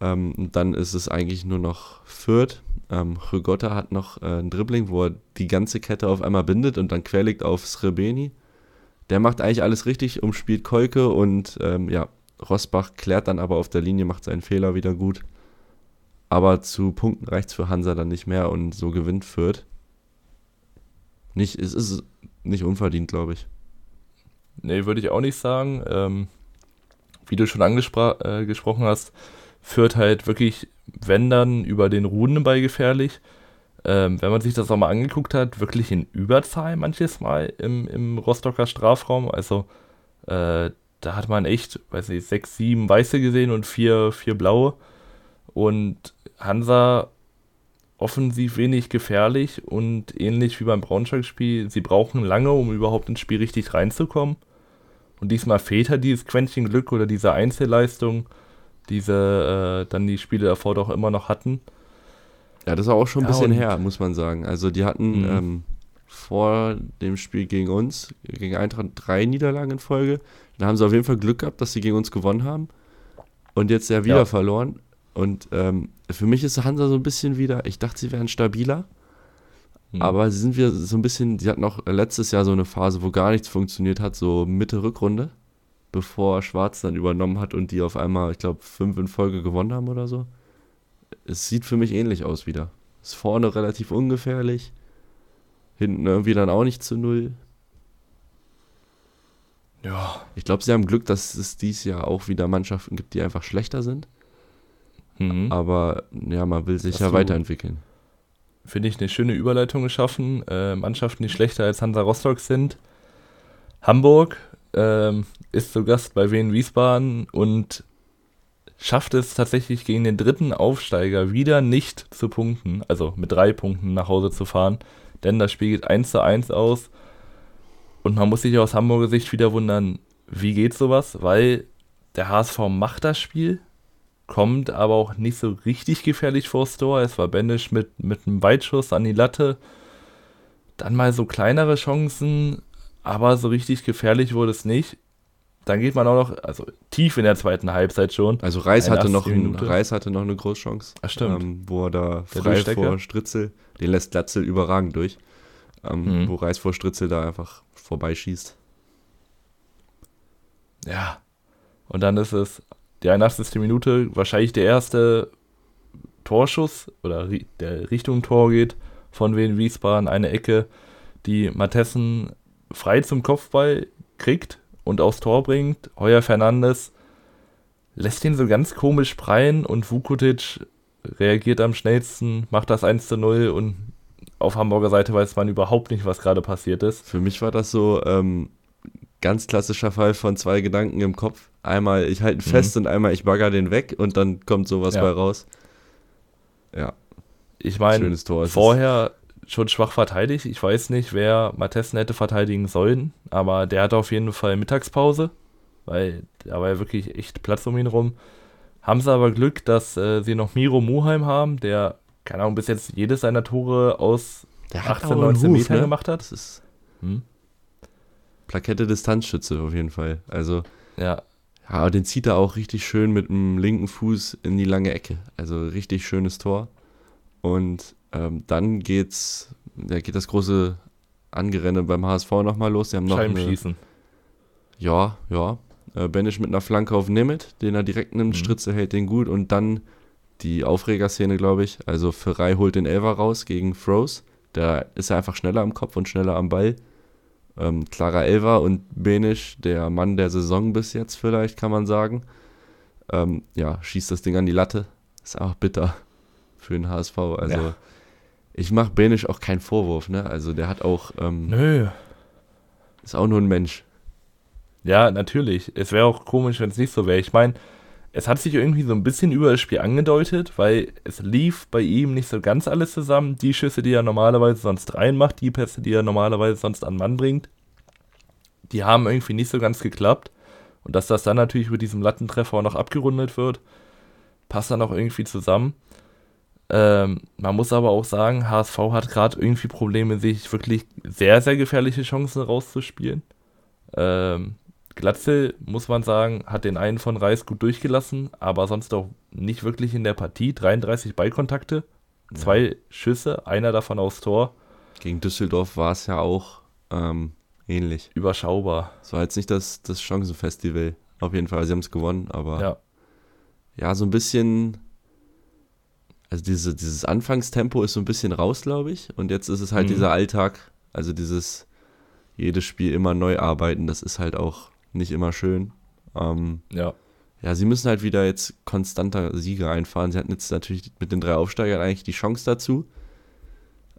Ähm, dann ist es eigentlich nur noch Fürth. Ähm, Rögotta hat noch äh, ein Dribbling, wo er die ganze Kette auf einmal bindet und dann querlegt auf Srebeni. Der macht eigentlich alles richtig, umspielt Kolke und ähm, ja, Rosbach klärt dann aber auf der Linie, macht seinen Fehler wieder gut. Aber zu Punkten reicht es für Hansa dann nicht mehr und so gewinnt Fürth. Nicht, es ist nicht unverdient, glaube ich. nee, würde ich auch nicht sagen. Ähm, wie du schon angesprochen äh, gesprochen hast, führt halt wirklich, wenn dann, über den Runden bei gefährlich. Ähm, wenn man sich das auch mal angeguckt hat, wirklich in Überzahl manches Mal im, im Rostocker Strafraum. Also äh, da hat man echt, weiß nicht, sechs, sieben Weiße gesehen und vier, vier Blaue. Und Hansa offensiv wenig gefährlich und ähnlich wie beim Braunschweig-Spiel, sie brauchen lange, um überhaupt ins Spiel richtig reinzukommen. Und diesmal fehlt halt dieses Quäntchen Glück oder diese Einzelleistung, diese äh, dann die Spiele davor doch immer noch hatten. Ja, das ist auch schon ein Ja, bisschen her, muss man sagen. Also die hatten Mhm. ähm, vor dem Spiel gegen uns, gegen Eintracht, drei Niederlagen in Folge. Dann haben sie auf jeden Fall Glück gehabt, dass sie gegen uns gewonnen haben. Und jetzt ja wieder Ja. verloren. Und ähm, für mich ist Hansa so ein bisschen wieder, ich dachte, sie wären stabiler. Mhm. Aber sie sind wir so ein bisschen, sie hatten auch letztes Jahr so eine Phase, wo gar nichts funktioniert hat, so Mitte Rückrunde, bevor Schwarz dann übernommen hat und die auf einmal, ich glaube, fünf in Folge gewonnen haben oder so. Es sieht für mich ähnlich aus wieder. Ist vorne relativ ungefährlich, hinten irgendwie dann auch nicht zu null. ja. Ich glaube, sie haben Glück, dass es dieses Jahr auch wieder Mannschaften gibt, die einfach schlechter sind. Mhm. Aber ja, man will sich Hast ja weiterentwickeln. finde ich, eine schöne Überleitung geschaffen. Äh, Mannschaften, die schlechter als Hansa Rostock sind. Hamburg ähm, ist zu Gast bei Wien Wiesbaden und schafft es tatsächlich gegen den dritten Aufsteiger wieder nicht zu punkten, also mit drei Punkten nach Hause zu fahren, denn das Spiel geht 1 zu 1 aus und man muss sich aus Hamburger Sicht wieder wundern, wie geht sowas, weil der HSV macht das Spiel, kommt aber auch nicht so richtig gefährlich vors Tor. Es war Benisch mit, mit einem Weitschuss an die Latte. Dann mal so kleinere Chancen, aber so richtig gefährlich wurde es nicht. Dann geht man auch noch, also tief in der zweiten Halbzeit schon. Also Reis hatte, 81. noch ein. Reis hatte noch eine Großchance. Ach, stimmt. Ähm, wo er da frei vor Stritzel, den lässt Glatzel überragend durch. Ähm, Mhm. Wo Reis vor Stritzel da einfach vorbeischießt. Ja. Und dann ist es die 81. Minute, wahrscheinlich der erste Torschuss oder der Richtung Tor geht von Wien Wiesbaden, eine Ecke, die Matessen frei zum Kopfball kriegt und aufs Tor bringt. Heuer Fernandes lässt ihn so ganz komisch preien und Vukotic reagiert am schnellsten, macht das 1 zu 0 und auf Hamburger Seite weiß man überhaupt nicht, was gerade passiert ist. Für mich war das so, ähm, ganz klassischer Fall von zwei Gedanken im Kopf. Einmal, ich halte ihn fest und einmal, ich bagger den weg und dann kommt sowas Ja. bei raus. Ja, Ich meine, vorher schon schwach verteidigt. Ich weiß nicht, wer Matessen hätte verteidigen sollen, aber der hatte auf jeden Fall Mittagspause, weil da war ja wirklich echt Platz um ihn rum. Haben sie aber Glück, dass äh, sie noch Miro Muheim haben, der, keine Ahnung, bis jetzt jedes seiner Tore aus Der hat 18, auch einen 19 Ruf, Metern ne? gemacht hat. Das ist Hm? Plakette Distanzschütze auf jeden Fall. Also, Ja, ja, aber den zieht er auch richtig schön mit dem linken Fuß in die lange Ecke. Also richtig schönes Tor. Und ähm, dann geht's, da geht das große Angerenne beim HSV nochmal los. Die haben noch eine, Scheibenschießen. Ja, ja. Äh, Benisch mit einer Flanke auf Nemeth, den er direkt nimmt. Mhm. Stritze hält den gut und dann die Aufregerszene, glaube ich. Also Ferrei holt den Elfer raus gegen Froze. Da ist er einfach schneller am Kopf und schneller am Ball. Ähm, klarer Elfer und Benisch, der Mann der Saison bis jetzt vielleicht, kann man sagen. Ähm, ja, schießt das Ding an die Latte. Ist auch bitter für den HSV. Also Ja. ich mache Benisch auch keinen Vorwurf, ne? Also der hat auch, ähm, Nö. ist auch nur ein Mensch. Ja, natürlich. Es wäre auch komisch, wenn es nicht so wäre. Ich meine, es hat sich irgendwie so ein bisschen über das Spiel angedeutet, weil es lief bei ihm nicht so ganz alles zusammen. Die Schüsse, die er normalerweise sonst reinmacht, die Pässe, die er normalerweise sonst an Mann bringt, die haben irgendwie nicht so ganz geklappt. Und dass das dann natürlich mit diesem Lattentreffer noch abgerundet wird, passt dann auch irgendwie zusammen. Ähm, man muss aber auch sagen, HSV hat gerade irgendwie Probleme, sich wirklich sehr, sehr gefährliche Chancen rauszuspielen. Ähm, Glatzel, muss man sagen, hat den einen von Reis gut durchgelassen, aber sonst auch nicht wirklich in der Partie. 33 Ballkontakte, zwei Schüsse, einer davon aufs Tor. Gegen Düsseldorf war es ja auch ähm, ähnlich. Überschaubar. War jetzt nicht das, das Chancenfestival. Auf jeden Fall, sie haben es gewonnen, aber ja. Ja, so ein bisschen. Also diese, dieses Anfangstempo ist so ein bisschen raus, glaube ich. Und jetzt ist es halt Mhm. dieser Alltag, also dieses jedes Spiel immer neu arbeiten, das ist halt auch nicht immer schön. Ähm, ja. ja, sie müssen halt wieder jetzt konstanter Sieger einfahren. Sie hatten jetzt natürlich mit den drei Aufsteigern eigentlich die Chance dazu.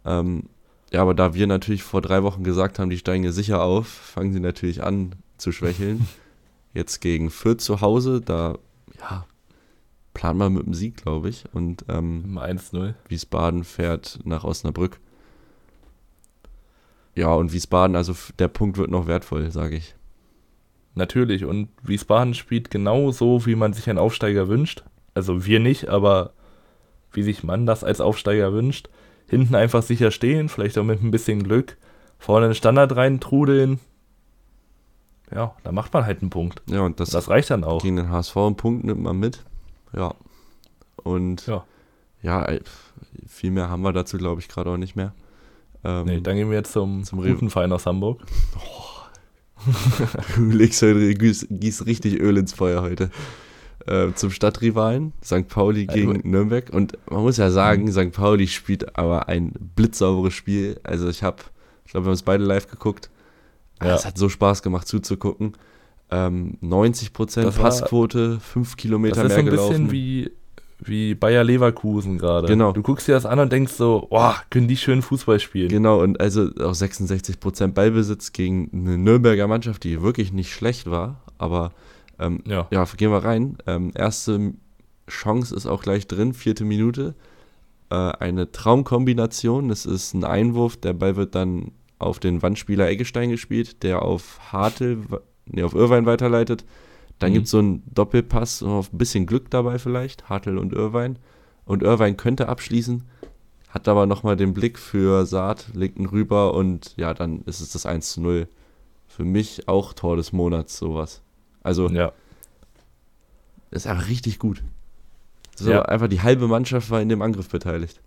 Ähm, ja, aber da wir natürlich vor drei Wochen gesagt haben, die steigen sicher auf, fangen sie natürlich an zu schwächeln. jetzt gegen Fürth zu Hause, da, ja, planen wir mit dem Sieg, glaube ich. Und ähm, Im 1-0. Wiesbaden fährt nach Osnabrück. Ja, und Wiesbaden, also der Punkt wird noch wertvoll, sage ich. Natürlich. Und Wiesbaden spielt genau so, wie man sich einen Aufsteiger wünscht. Also wir nicht, aber wie sich man das als Aufsteiger wünscht. Hinten einfach sicher stehen, vielleicht auch mit ein bisschen Glück. Vorne einen Standard rein trudeln. Ja, da macht man halt einen Punkt. Ja, und das, Das reicht dann auch. gegen den HSV einen Punkt nimmt man mit. Ja. Und Ja. ja, pf, viel mehr haben wir dazu, glaube ich, gerade auch nicht mehr. Ähm, Nee, dann gehen wir jetzt zum, Zum Re- guten Verein aus Hamburg. du legst heute, gießt, gießt richtig Öl ins Feuer heute. Äh, zum Stadtrivalen, St. Pauli gegen du- Nürnberg. Und man muss ja sagen, St. Pauli spielt aber ein blitzsauberes Spiel. Also ich habe, ich glaube, wir haben es beide live geguckt. Ja. Es hat so Spaß gemacht zuzugucken. Ähm, 90% Das Passquote, 5 Kilometer Das ist mehr so ein gelaufen. bisschen wie, wie Bayer Leverkusen gerade. Genau. Du guckst dir das an und denkst so, boah, können die schön Fußball spielen. Genau, und also auch 66% Ballbesitz gegen eine Nürnberger Mannschaft, die wirklich nicht schlecht war. Aber ähm, Ja. ja, gehen wir rein. Ähm, erste Chance ist auch gleich drin, vierte Minute. Äh, eine Traumkombination. Das ist ein Einwurf. Der Ball wird dann auf den Wandspieler Eggestein gespielt, der auf Hartel, nee, auf Irvine weiterleitet. Dann Mhm. gibt es so einen Doppelpass, so ein bisschen Glück dabei vielleicht, Hartel und Irvine. Und Irvine könnte abschließen, hat aber nochmal den Blick für Saat, legt ihn rüber und ja, dann ist es das 1 zu 0. Für mich auch Tor des Monats, sowas. Also, Ja. ist einfach richtig gut. So, Ja. einfach die halbe Mannschaft war in dem Angriff beteiligt.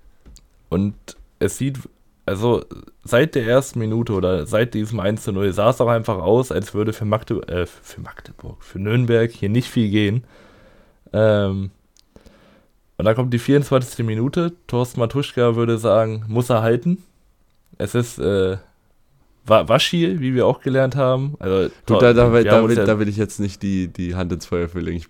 Und es sieht, also seit der ersten Minute oder seit diesem 1 zu 0 sah es auch einfach aus, als würde für, Magde äh, für Magdeburg, für Nürnberg hier nicht viel gehen. Ähm, und dann kommt die 24. Minute. Thorsten Matuschka würde sagen, muss er halten. Es ist äh, Wa- Waschil, wie wir auch gelernt haben. Also, Gut, da, da, da, uns will, ja- da will ich jetzt nicht die, die Hand ins Feuer für legen. Ich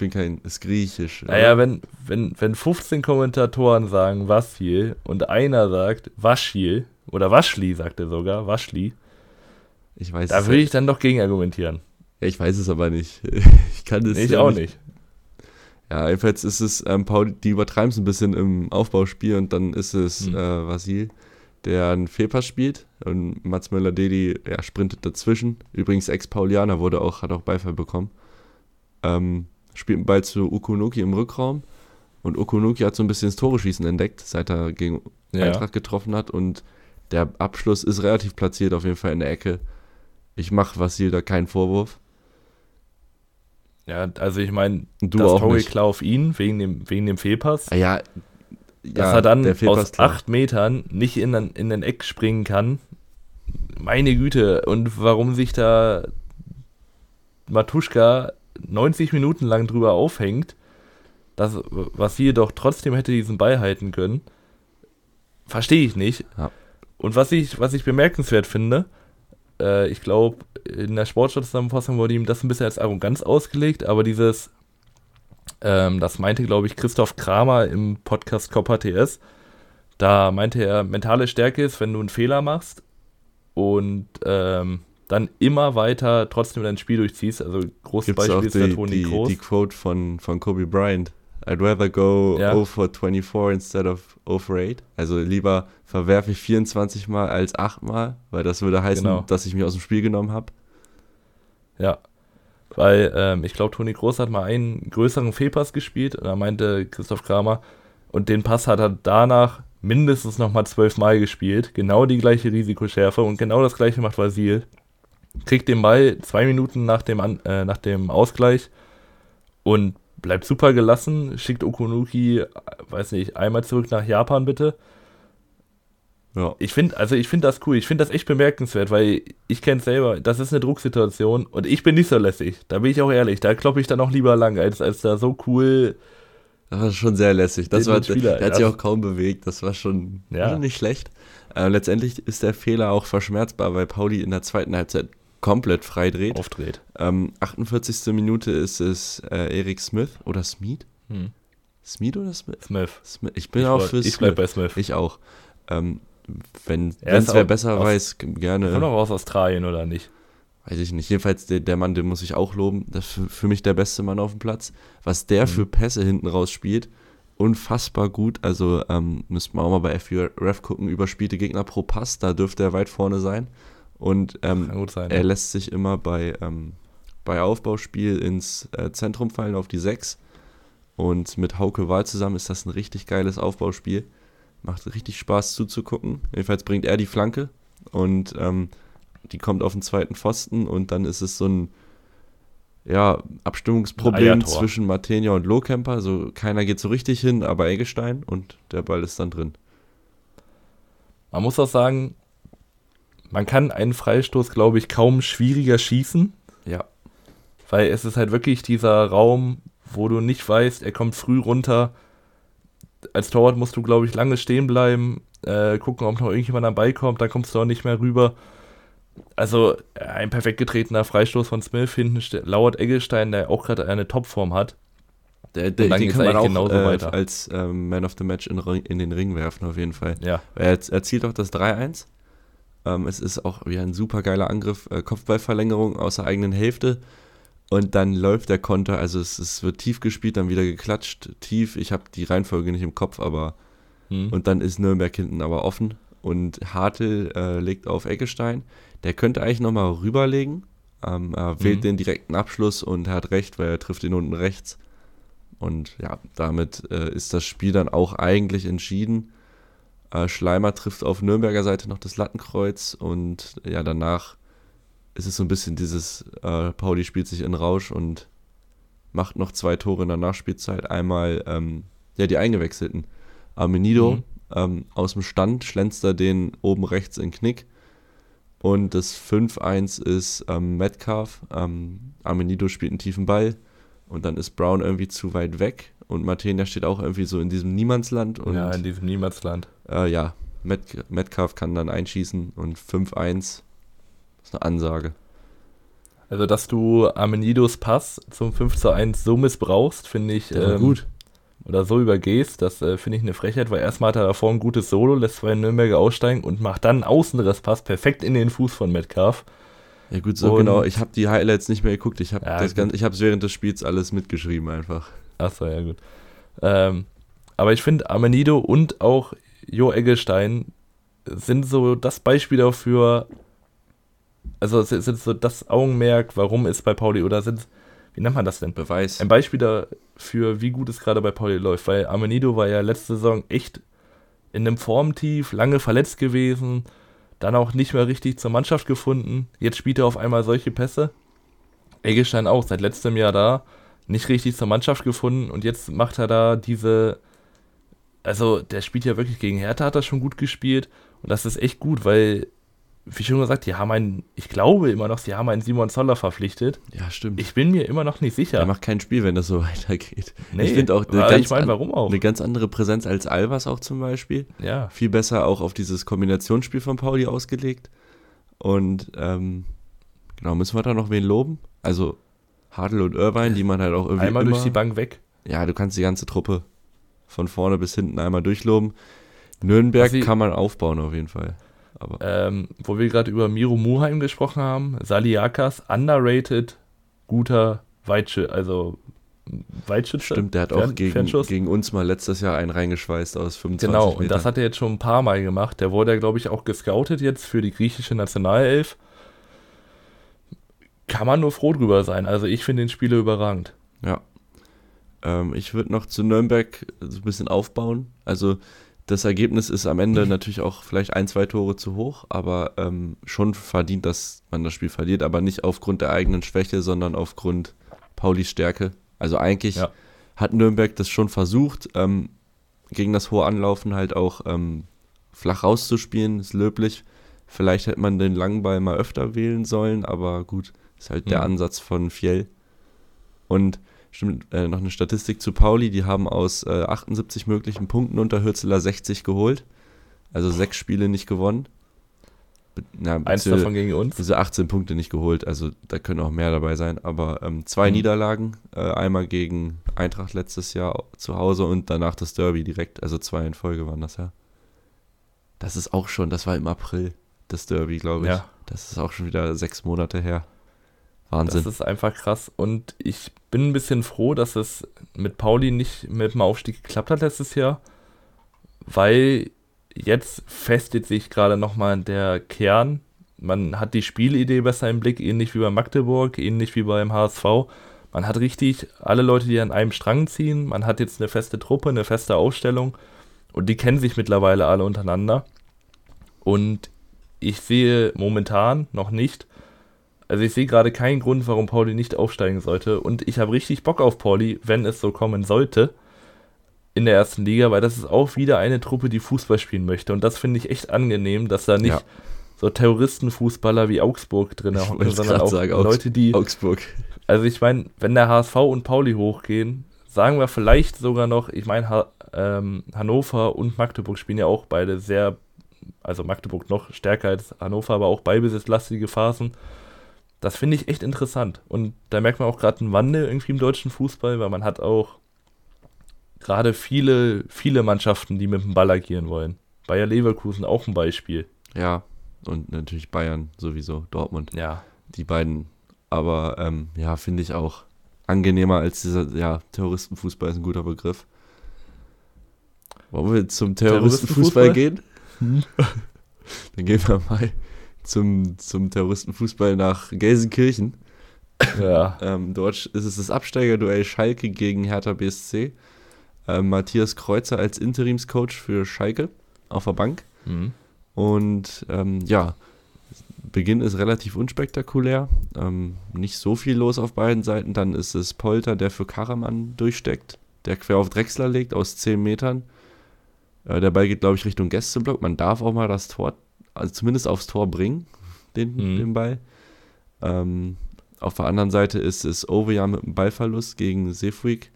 bin kein, ist griechisch. Naja, oder? wenn, wenn, wenn 15 Kommentatoren sagen Wasil und einer sagt Waschil, oder Waschli sagt er sogar, Waschli, Ich weiß Da würde ich dann doch gegen argumentieren. Ja, ich weiß es aber nicht. Ich kann das Nee, ich ja auch nicht. Ja, jedenfalls ist es, ähm, Paul, die übertreiben es ein bisschen im Aufbauspiel und dann ist es Hm. äh, Vasil, der einen Fehlpass spielt und Mats Möller-Deli ja, sprintet dazwischen. Übrigens Ex-Paulianer wurde auch, hat auch Beifall bekommen. Ähm, spielt einen Ball zu Ukunuki im Rückraum und Ukunuki hat so ein bisschen das Tore-Schießen entdeckt, seit er gegen Ja. Eintracht getroffen hat und der Abschluss ist relativ platziert, auf jeden Fall in der Ecke. Ich mache Vasil da keinen Vorwurf. Ja, also ich meine, das auch Tor nicht. klar auf ihn, wegen dem, wegen dem Fehlpass. Ah, ja, dass er dann aus klar. acht Metern nicht in, den- in den Eck springen kann. Meine Güte. Und warum sich da Matuschka 90 Minuten lang drüber aufhängt, das, was hier doch trotzdem hätte diesen Ball halten können, verstehe ich nicht. Ja. Und was ich, was ich bemerkenswert finde, äh, ich glaube, in der Sportstadtzusammenfassung wurde ihm das ein bisschen als Arroganz ausgelegt, aber dieses, ähm, das meinte, glaube ich, Christoph Kramer im Podcast Copper TS. Da meinte er, mentale Stärke ist, wenn du einen Fehler machst und ähm, dann immer weiter trotzdem dein Spiel durchziehst. Also großes Gibt es auch Beispiel ist der die, Toni die, Kroos. die Quote von, von Kobe Bryant. I'd rather go Ja. 0 for 24 instead of 0 for 8. Also lieber verwerfe ich 24 Mal als 8 Mal, weil das würde heißen, Genau. dass ich mich aus dem Spiel genommen habe. Ja. Weil ähm, ich glaube, Toni Groß hat mal einen größeren Fehlpass gespielt und da meinte Christoph Kramer, und den Pass hat er danach mindestens nochmal zwölfmal gespielt. Genau die gleiche Risikoschärfe und genau das gleiche macht Vasil. Kriegt den Ball zwei Minuten nach dem, An äh, nach dem Ausgleich und bleibt super gelassen, schickt Okunuki, äh, weiß nicht, einmal zurück nach Japan bitte. Ja. Ich finde, also ich finde das cool, ich finde das echt bemerkenswert, weil ich kenne es selber, das ist eine Drucksituation und ich bin nicht so lässig, da bin ich auch ehrlich, da kloppe ich dann auch lieber lang, als, als da so cool, Das war schon sehr lässig. Das war, Spieler, der hat sich auch kaum bewegt. Das war schon, Ja. schon nicht schlecht. Äh, letztendlich ist der Fehler auch verschmerzbar, weil Pauli in der zweiten Halbzeit komplett frei dreht. aufdreht. Ähm, 48. Minute ist es äh, Erik Smith oder Smith? Hm. Smith oder Smith? Smith. Smith. Ich bin ich auch für ich Smith. bleib bei Smith. Ich auch. Ähm, wenn es wer besser aus- weiß, gerne. Kommt auch aus Australien oder nicht? Weiß ich nicht. Jedenfalls der, der Mann, den muss ich auch loben. Das ist für, für mich der beste Mann auf dem Platz. Was der Mhm. für Pässe hinten raus spielt, unfassbar gut. Also ähm, müsste man auch mal bei FURF gucken, überspielte Gegner pro Pass. Da dürfte er weit vorne sein. Und ähm, sein. er lässt sich immer bei, ähm, bei Aufbauspiel ins äh, Zentrum fallen auf die 6. Und mit Hauke Wahl zusammen ist das ein richtig geiles Aufbauspiel. Macht richtig Spaß zuzugucken. Jedenfalls bringt er die Flanke und ähm, die kommt auf den zweiten Pfosten und dann ist es so ein ja, Abstimmungsproblem zwischen Matenia und Lohkemper. Also keiner geht so richtig hin, aber Eggestein und der Ball ist dann drin. Man muss auch sagen, man kann einen Freistoß, glaube ich, kaum schwieriger schießen, Ja. weil es ist halt wirklich dieser Raum, wo du nicht weißt, er kommt früh runter. Als Torwart musst du, glaube ich, lange stehen bleiben, äh, gucken, ob noch irgendjemand am Ball kommt, dann kommst du auch nicht mehr rüber. Also äh, ein perfekt getretener Freistoß von Smith, hinten lauert Eggestein, der auch gerade eine Topform hat. Der, der, den kann man auch eigentlich genauso äh, weiter. als ähm, Man of the Match in, in den Ring werfen, auf jeden Fall. Ja, Er erz- erzielt auch das 3-1. Ähm, es ist auch wieder ein super geiler Angriff, äh, Kopfballverlängerung aus der eigenen Hälfte. Und dann läuft der Konter, also es, es wird tief gespielt, dann wieder geklatscht, tief. Ich habe die Reihenfolge nicht im Kopf, aber. hm. Und dann ist Nürnberg hinten aber offen. Und Hartl äh, legt auf Eggestein. Der könnte eigentlich nochmal rüberlegen. Ähm, er wählt Mhm. den direkten Abschluss und hat recht, weil er trifft ihn unten rechts. Und ja, damit äh, ist das Spiel dann auch eigentlich entschieden. Äh, Schleimer trifft auf Nürnberger Seite noch das Lattenkreuz und ja, danach ist es so ein bisschen dieses, äh, Pauli spielt sich in Rausch und macht noch zwei Tore in der Nachspielzeit. Einmal, ähm, ja, die eingewechselten. Armenido Mhm. ähm, aus dem Stand schlänzt er den oben rechts in Knick. Und das 5-1 ist ähm, Metcalf. Ähm, Armenido spielt einen tiefen Ball. Und dann ist Brown irgendwie zu weit weg. Und Martenia steht auch irgendwie so in diesem Niemandsland. Und ja, in diesem Niemandsland. äh, ja Met Metcalf kann dann einschießen. Und 5-1 ist eine Ansage. Also, dass du Amenidos Pass zum 5 zu 1 so missbrauchst, finde ich. Ähm, gut. Oder so übergehst, das äh, finde ich eine Frechheit, weil erstmal hat er davor ein gutes Solo, lässt zwei Nürnberger aussteigen und macht dann einen Außenrisspass perfekt in den Fuß von Metcalf. Ja gut, so Und- genau. Ich habe die Highlights nicht mehr geguckt. Ich habe Ja, es während des Spiels alles mitgeschrieben einfach. Achso, ja gut. Ähm, aber ich finde, Amenido und auch Jo Eggestein sind so das Beispiel dafür, also es sind so das Augenmerk, warum es bei Pauli oder sind, wie nennt man das denn? Beweis. Ein Beispiel dafür, wie gut es gerade bei Pauli läuft, weil Amenido war ja letzte Saison echt in einem Formtief, lange verletzt gewesen, dann auch nicht mehr richtig zur Mannschaft gefunden. Jetzt spielt er auf einmal solche Pässe. Eggestein auch, seit letztem Jahr da, nicht richtig zur Mannschaft gefunden und jetzt macht er da diese, also der spielt ja wirklich gegen Hertha, hat er schon gut gespielt und das ist echt gut, weil, wie schon gesagt, die haben einen, ich glaube immer noch, sie haben einen Simon Zoller verpflichtet. ja, stimmt. Ich bin mir immer noch nicht sicher. Er macht kein Spiel, wenn das so weitergeht. Nee, ich finde auch eine ganz, ich meine, an- warum auch? eine ganz andere Präsenz als Albers auch zum Beispiel. Ja, Viel besser auch auf dieses Kombinationsspiel von Pauli ausgelegt. Und ähm, genau, müssen wir da noch wen loben? Also Hadl und Irvine, die man halt auch irgendwie einmal immer, durch die Bank weg. Ja, du kannst die ganze Truppe von vorne bis hinten einmal durchloben. Nürnberg sie- kann man aufbauen auf jeden Fall. Aber Ähm, wo wir gerade über Miro Muheim gesprochen haben, Saliakas, underrated, guter Weitschütze, also Weitschütze. stimmt, der hat Fern- auch gegen, gegen uns mal letztes Jahr einen reingeschweißt aus 25 Genau, Metern. und das hat er jetzt schon ein paar Mal gemacht. Der wurde ja, glaube ich, auch gescoutet jetzt für die griechische Nationalelf. Kann man nur froh drüber sein. Also ich finde den Spieler überragend. Ja. Ähm, ich würde noch zu Nürnberg so ein bisschen aufbauen. Also das Ergebnis ist am Ende natürlich auch vielleicht ein, zwei Tore zu hoch, aber ähm, schon verdient, dass man das Spiel verliert, aber nicht aufgrund der eigenen Schwäche, sondern aufgrund Paulis Stärke. Also eigentlich Ja. hat Nürnberg das schon versucht, ähm, gegen das hohe Anlaufen halt auch ähm, flach rauszuspielen, ist löblich. Vielleicht hätte man den langen Ball mal öfter wählen sollen, aber gut, ist halt der Mhm. Ansatz von Fjell. Und stimmt, äh, noch eine Statistik zu Pauli, die haben aus äh, 78 möglichen Punkten unter Hürzeler 60 geholt. Also sechs Spiele nicht gewonnen. Be na, Eins davon gegen uns. diese 18 Punkte nicht geholt, also da können auch mehr dabei sein, aber ähm, zwei Mhm. Niederlagen, äh, einmal gegen Eintracht letztes Jahr zu Hause und danach das Derby direkt, also zwei in Folge waren das ja. Das ist auch schon, das war im April, das Derby, glaube ich. Ja. Das ist auch schon wieder sechs Monate her. Das Wahnsinn. ist einfach krass. Und ich bin ein bisschen froh, dass es mit Pauli nicht mit dem Aufstieg geklappt hat letztes Jahr, weil jetzt festigt sich gerade nochmal der Kern. Man hat die Spielidee besser im Blick, ähnlich wie bei Magdeburg, ähnlich wie beim HSV. Man hat richtig alle Leute, die an einem Strang ziehen. Man hat jetzt eine feste Truppe, eine feste Aufstellung und die kennen sich mittlerweile alle untereinander. Und ich sehe momentan noch nicht, also ich sehe gerade keinen Grund, warum Pauli nicht aufsteigen sollte. Und ich habe richtig Bock auf Pauli, wenn es so kommen sollte in der ersten Liga, weil das ist auch wieder eine Truppe, die Fußball spielen möchte. Und das finde ich echt angenehm, dass da nicht Ja. so Terroristenfußballer wie Augsburg drin hocken, sondern auch sagen, Leute, die. Augsburg. Also ich meine, wenn der HSV und Pauli hochgehen, sagen wir vielleicht sogar noch, ich meine, ha ähm, Hannover und Magdeburg spielen ja auch beide sehr, also Magdeburg noch stärker als Hannover, aber auch beibesitzlastige Phasen. Das finde ich echt interessant. Und da merkt man auch gerade einen Wandel irgendwie im deutschen Fußball, weil man hat auch gerade viele, viele Mannschaften, die mit dem Ball agieren wollen. Bayer Leverkusen auch ein Beispiel. Ja, und natürlich Bayern sowieso, Dortmund. Ja. die beiden. Aber ähm, ja, finde ich auch angenehmer als dieser, ja, Terroristenfußball ist ein guter Begriff. Wollen wir zum Terroristenfußball gehen? Dann gehen wir mal zum, zum Terroristenfußball nach Gelsenkirchen. Ja. Ähm, dort ist es das Absteigerduell Schalke gegen Hertha BSC. Ähm, Matthias Kreuzer als Interimscoach für Schalke auf der Bank. Mhm. Und ähm, ja, Beginn ist relativ unspektakulär. Ähm, nicht so viel los auf beiden Seiten. Dann ist es Polter, der für Karaman durchsteckt, der quer auf Drechsler legt aus 10 Metern. Äh, der Ball geht, glaube ich, Richtung Gästeblock. Man darf auch mal das Tor, also zumindest aufs Tor bringen, den, Mhm. den Ball. Ähm, auf der anderen Seite ist es Oveja mit einem Ballverlust gegen Sefuig.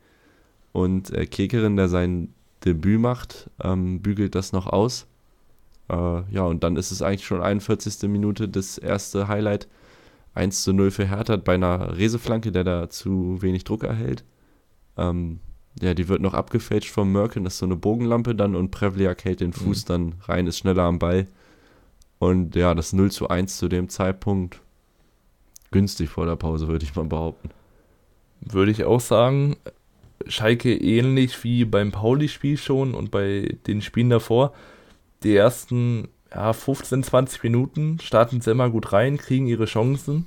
Und äh, Kekerin, der sein Debüt macht, ähm, bügelt das noch aus. Äh, ja, und dann ist es eigentlich schon 41. Minute das erste Highlight. 1 zu 0 für Hertha bei einer Reseflanke, der da zu wenig Druck erhält. Ähm, ja, die wird noch abgefälscht vom Merkin, das ist so eine Bogenlampe dann und Prevliak hält den Fuß Mhm. dann rein, ist schneller am Ball. Und ja, das 0 zu 1 zu dem Zeitpunkt, günstig vor der Pause, würde ich mal behaupten. Würde ich auch sagen. Schalke ähnlich wie beim Pauli-Spiel schon und bei den Spielen davor. Die ersten ja, 15, 20 Minuten starten sie immer gut rein, kriegen ihre Chancen.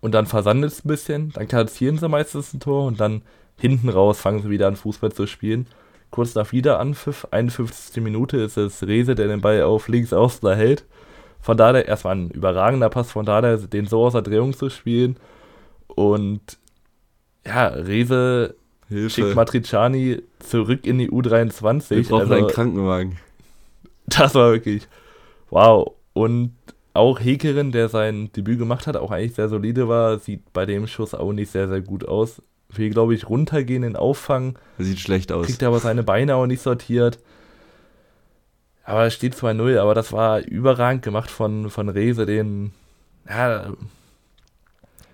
Und dann versandet es ein bisschen. Dann kassieren sie meistens ein Tor und dann hinten raus fangen sie wieder an, Fußball zu spielen. Kurz nach Wiederanpfiff, 51. Minute, ist es Rese, der den Ball auf links außen hält. Von daher erstmal ein überragender Pass von daher, den so aus der Drehung zu spielen. Und ja, Rese Hilfe. schickt Matriciani zurück in die U23. Wir brauchen also, einen Krankenwagen. Das war wirklich wow. Und auch Hekerin, der sein Debüt gemacht hat, auch eigentlich sehr solide war, sieht bei dem Schuss auch nicht sehr, sehr gut aus. Will, glaube ich, runtergehen in Auffang. Sieht schlecht aus. Kriegt aber seine Beine auch nicht sortiert. Aber es steht 2-0, aber das war überragend gemacht von, von Rese, den. Ja.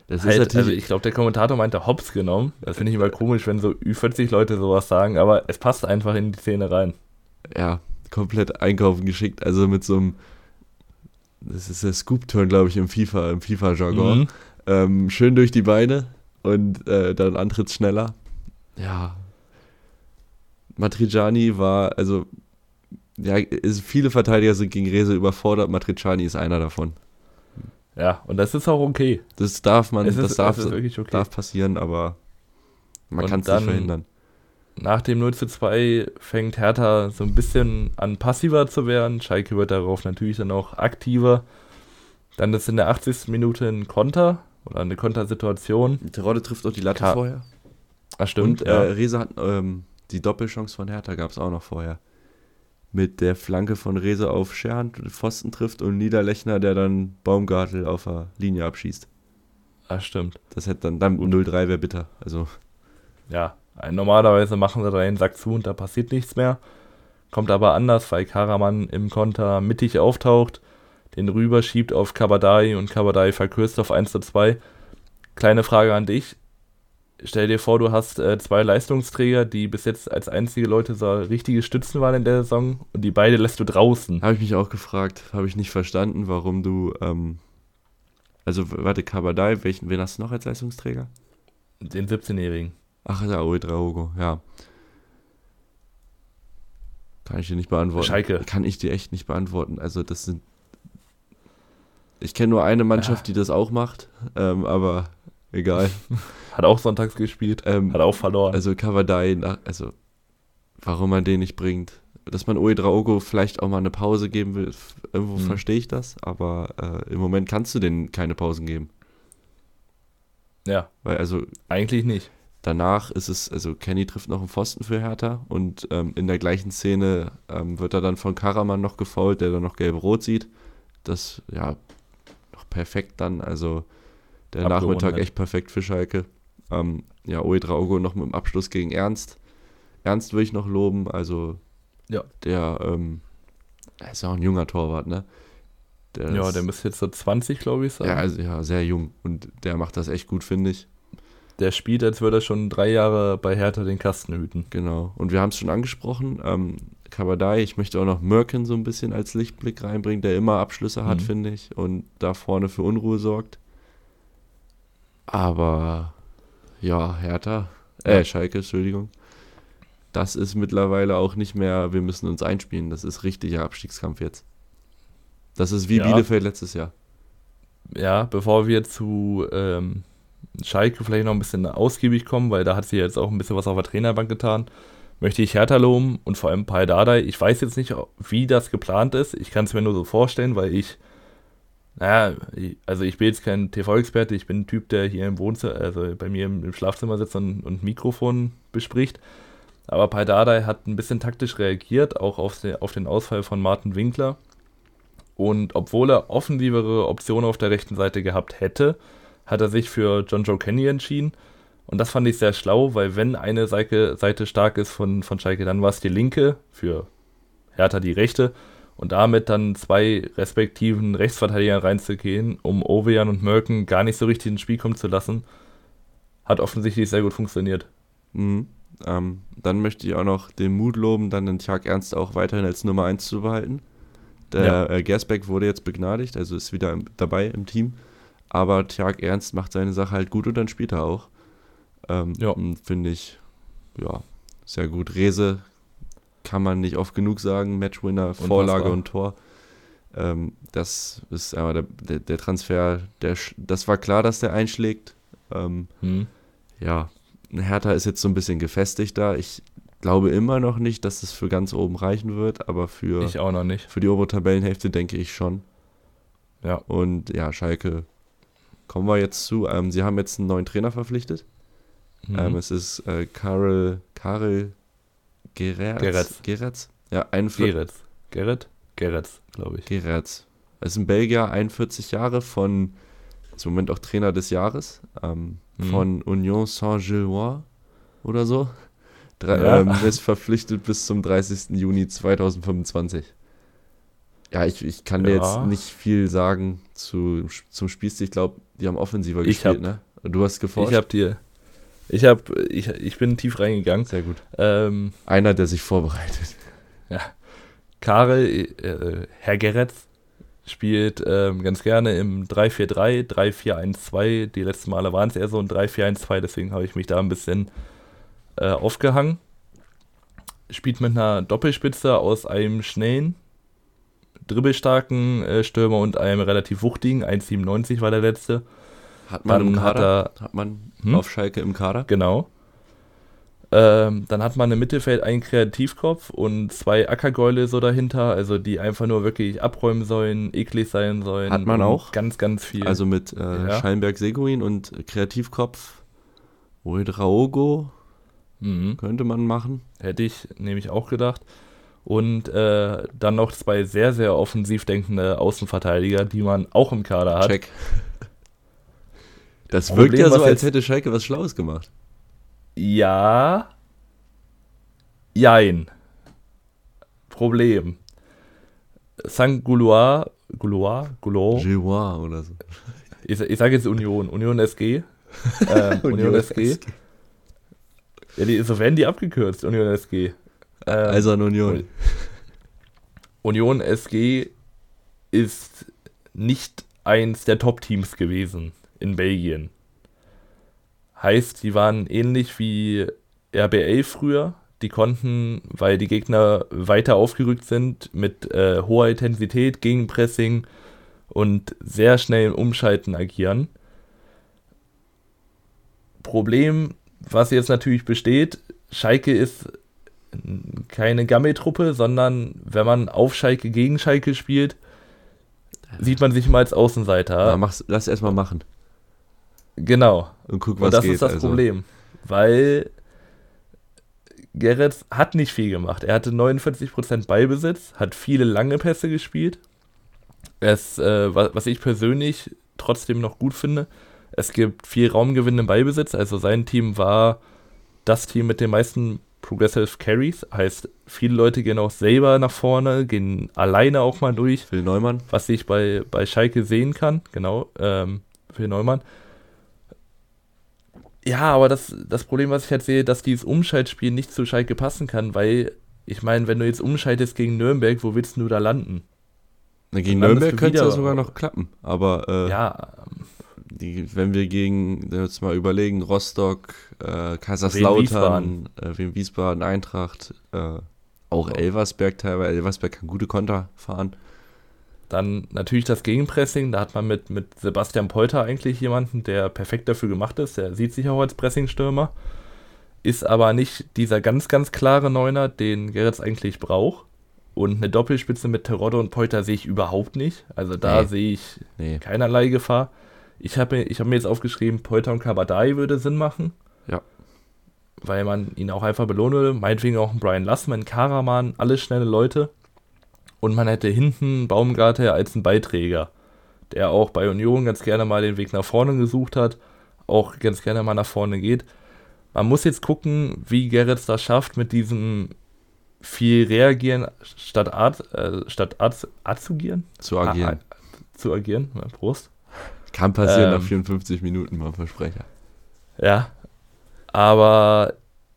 Das halt, ist natürlich. Also ich glaube, der Kommentator meinte Hops genommen. Das finde ich immer komisch, wenn so Ü40 Leute sowas sagen, aber es passt einfach in die Szene rein. Ja, komplett einkaufen geschickt. Also mit so einem das ist der Scoop-Turn, glaube ich, im FIFA, im FIFA-Jargon. Mhm. Ähm, schön durch die Beine und äh, dann Antritt schneller. Ja. Matriciani war, also, ja, ist, viele Verteidiger sind gegen Rese überfordert, Matriciani ist einer davon. Ja, und das ist auch okay. Das darf man, ist, das darf, okay. darf passieren, aber man kann es nicht verhindern. Nach dem 0 zu 2 fängt Hertha so ein bisschen an passiver zu werden. Schalke wird darauf natürlich dann auch aktiver. Dann ist in der 80. Minute ein Konter oder eine Kontersituation. Terodde trifft auch die Latte Ka vorher. Ah, stimmt. Und äh, Reza hat ähm, die Doppelchance von Hertha gab es auch noch vorher. Mit der Flanke von Reza auf Scherhand, Pfosten trifft und Niederlechner, der dann Baumgartel auf der Linie abschießt. Ah, stimmt. Das hätte dann, dann 0-3 wäre bitter. Also. Ja, Normalerweise machen sie da den Sack zu und da passiert nichts mehr. Kommt aber anders, weil Karaman im Konter mittig auftaucht, den rüberschiebt auf Kabadai und Kabadai verkürzt auf 1 zu 2. Kleine Frage an dich. Stell dir vor, du hast äh, zwei Leistungsträger, die bis jetzt als einzige Leute so richtige Stützen waren in der Saison und die beide lässt du draußen. Habe ich mich auch gefragt. Habe ich nicht verstanden, warum du. Ähm, also, warte, Kabadai, welchen, wen hast du noch als Leistungsträger? Den 17-Jährigen. Ach ja, Ouedraogo, ja. Kann ich dir nicht beantworten. Schalke. Kann ich dir echt nicht beantworten. Also das sind. Ich kenne nur eine Mannschaft, ja. die das auch macht, ähm, aber egal. Hat auch sonntags gespielt, ähm, hat auch verloren. Also Kavadai, also warum man den nicht bringt. Dass man Ouedraogo vielleicht auch mal eine Pause geben will, irgendwo hm. verstehe ich das, aber äh, im Moment kannst du denen keine Pausen geben. Ja. Weil also. Eigentlich nicht. Danach ist es, also Kenny trifft noch einen Pfosten für Hertha und ähm, in der gleichen Szene ähm, wird er dann von Karaman noch gefault, der dann noch gelb-rot sieht. Das, ja, perfekt dann, also der Nachmittag echt perfekt für Schalke. Ähm, ja, Oedraogo noch mit dem Abschluss gegen Ernst. Ernst will ich noch loben, also ja. der, ähm, er ist ja auch ein junger Torwart, ne? Der ja, ist, der müsste jetzt so 20, glaube ich, sein. Ja, also, ja, sehr jung und der macht das echt gut, finde ich der spielt, als würde er schon drei Jahre bei Hertha den Kasten hüten. Genau. Und wir haben es schon angesprochen. Ähm, Kabadai, ich möchte auch noch Merkin so ein bisschen als Lichtblick reinbringen, der immer Abschlüsse hat, mhm. finde ich, und da vorne für Unruhe sorgt. Aber ja, Hertha, äh, ja. Schalke, Entschuldigung. Das ist mittlerweile auch nicht mehr, wir müssen uns einspielen. Das ist richtiger Abstiegskampf jetzt. Das ist wie ja. Bielefeld letztes Jahr. Ja, bevor wir zu ähm, Schalke vielleicht noch ein bisschen ausgiebig kommen, weil da hat sie jetzt auch ein bisschen was auf der Trainerbank getan. Möchte ich Hertha loben und vor allem Pai. Ich weiß jetzt nicht, wie das geplant ist. Ich kann es mir nur so vorstellen, weil ich, naja, also ich bin jetzt kein TV-Experte. Ich bin ein Typ, der hier im Wohnzimmer, also bei mir im Schlafzimmer sitzt und, und Mikrofon bespricht. Aber Pai hat ein bisschen taktisch reagiert, auch auf den, auf den Ausfall von Martin Winkler. Und obwohl er offensivere Optionen auf der rechten Seite gehabt hätte, hat er sich für John Joe Kenny entschieden. Und das fand ich sehr schlau, weil wenn eine Seite, Seite stark ist von, von Schalke, dann war es die linke, für Hertha die rechte. Und damit dann zwei respektiven Rechtsverteidiger reinzugehen, um Ovejan und Merken gar nicht so richtig ins Spiel kommen zu lassen, hat offensichtlich sehr gut funktioniert. Mhm. Ähm, dann möchte ich auch noch den Mut loben, dann den Tag Ernst auch weiterhin als Nummer 1 zu behalten. Der ja. äh, Gersbeck wurde jetzt begnadigt, also ist wieder im, dabei im Team. aber Tjag Ernst macht seine Sache halt gut und dann spielt er auch. Ähm, Ja. Finde ich, ja, sehr gut. Rese kann man nicht oft genug sagen. Matchwinner, Vorlage und Tor. Ähm, das ist aber der, der, der Transfer, der, das war klar, dass der einschlägt. Ähm, Hm. ja, Hertha ist jetzt so ein bisschen gefestigt da. Ich glaube immer noch nicht, dass es für ganz oben reichen wird, aber für, Ich auch noch nicht. für die obere Tabellenhälfte denke ich schon. Ja. Und ja, Schalke kommen wir jetzt zu. Ähm, sie haben jetzt einen neuen Trainer verpflichtet. Mhm. Ähm, es ist äh, Karel, Karel Geretz. Geretz. Geretz? Ja, 41, Gerrit. Gerrit? Gerrit, glaube ich. Geretz. Er ist ein Belgier, 41 Jahre, von, ist im Moment auch Trainer des Jahres, ähm, Mhm. von Union Saint-Gillois oder so. Drei, Ja. ähm, ist verpflichtet bis zum 30. Juni 2025. Ja, ich, ich kann dir Ja. jetzt nicht viel sagen zu, zum Spielstil. Ich glaube, die haben offensiver Ich gespielt, hab- ne? Du hast geforscht? Ich habe dir. Ich habe, ich, ich bin tief reingegangen. Sehr gut. Ähm, Einer, der sich vorbereitet. Karel, äh, Herr Geretz, spielt ähm, ganz gerne im 3-4-3, 3-4-1-2. Die letzten Male waren es eher so ein 3-4-1-2, deswegen habe ich mich da ein bisschen äh, aufgehangen. Spielt mit einer Doppelspitze aus einem schnellen, dribbelstarken äh, Stürmer und einem relativ wuchtigen, 1,97 war der letzte. Hat man im Dann hat Kader? er, Hat man Hm? auf Schalke im Kader? genau. Ähm, dann hat man im Mittelfeld einen Kreativkopf und zwei Ackergäule so dahinter, also die einfach nur wirklich abräumen sollen, eklig sein sollen. Hat man auch? Ganz, ganz viel. Also mit äh, Ja. Schallenberg Seguin und Kreativkopf Uedraogo mhm. könnte man machen. Hätte ich nämlich auch gedacht. Und äh, dann noch zwei sehr, sehr offensiv denkende Außenverteidiger, die man auch im Kader hat. Check. Das Problem, wirkt ja so, als hätte Schalke was Schlaues gemacht. Ja. Jein. Problem. St. Gouloir, Gouloir, Goulot, Gillois oder so. ich, ich sage jetzt Union, Union SG. Ähm, Union, SG. Ja, die, so werden die abgekürzt, Union SG. Ähm, Also an Union. Union SG ist nicht eins der Top-Teams gewesen in Belgien. Heißt, die waren ähnlich wie RBL früher. Die konnten, weil die Gegner weiter aufgerückt sind, mit äh, hoher Intensität, Gegenpressing und sehr schnellen Umschalten agieren. Problem, was jetzt natürlich besteht, Schalke ist keine Gammeltruppe, sondern wenn man auf Schalke gegen Schalke spielt, sieht man sich mal als Außenseiter. Ja, mach's, lass erstmal machen Genau. und guck, was Und das geht. ist das also. Problem. Weil Gerrit hat nicht viel gemacht. Er hatte 49% Ballbesitz, hat viele lange Pässe gespielt. Es, äh, wa- was ich persönlich trotzdem noch gut finde, es gibt viel Raumgewinn im Ballbesitz. Also sein Team war das Team mit den meisten Progressive Carries. Heißt, viele Leute gehen auch selber nach vorne, gehen alleine auch mal durch Phil Neumann. was ich bei, bei Schalke sehen kann, genau, ähm, für Neumann. Ja, aber das, das Problem, was ich halt sehe, dass dieses Umschaltspiel nicht zu Schalke passen kann, weil, ich meine, wenn du jetzt umschaltest gegen Nürnberg, wo willst du da landen? Na, gegen Dann Nürnberg könnte es ja sogar noch klappen. Aber äh, Ja, die, wenn wir gegen, wenn wir jetzt mal überlegen, Rostock, äh, Kaiserslautern, äh, Wien Wiesbaden, Eintracht, äh, auch Elversberg teilweise. Elversberg kann gute Konter fahren. Dann natürlich das Gegenpressing, da hat man mit, mit Sebastian Polter eigentlich jemanden, der perfekt dafür gemacht ist, der sieht sich auch als Pressingstürmer, ist aber nicht dieser ganz, ganz klare Neuner, den Gerrits eigentlich braucht. Und eine Doppelspitze mit Terodde und Polter sehe ich überhaupt nicht. Also da Nee. sehe ich Nee. keinerlei Gefahr. Ich habe mir, ich hab mir jetzt aufgeschrieben, Polter und Kabadai würde Sinn machen. Ja. Weil man ihn auch einfach belohnen würde. Meinetwegen auch ein Brian Lassmann, Karaman, alles schnelle Leute. Und man hätte hinten Baumgartel als einen Beiträger, der auch bei Union ganz gerne mal den Weg nach vorne gesucht hat, auch ganz gerne mal nach vorne geht. Man muss jetzt gucken, wie Gerrits das schafft, mit diesem viel reagieren statt Art, äh, statt Art, agieren. Zu agieren. Ah, zu agieren, ja, Prost. Kann passieren ähm, nach 54 Minuten, mal Versprecher. Ja. Aber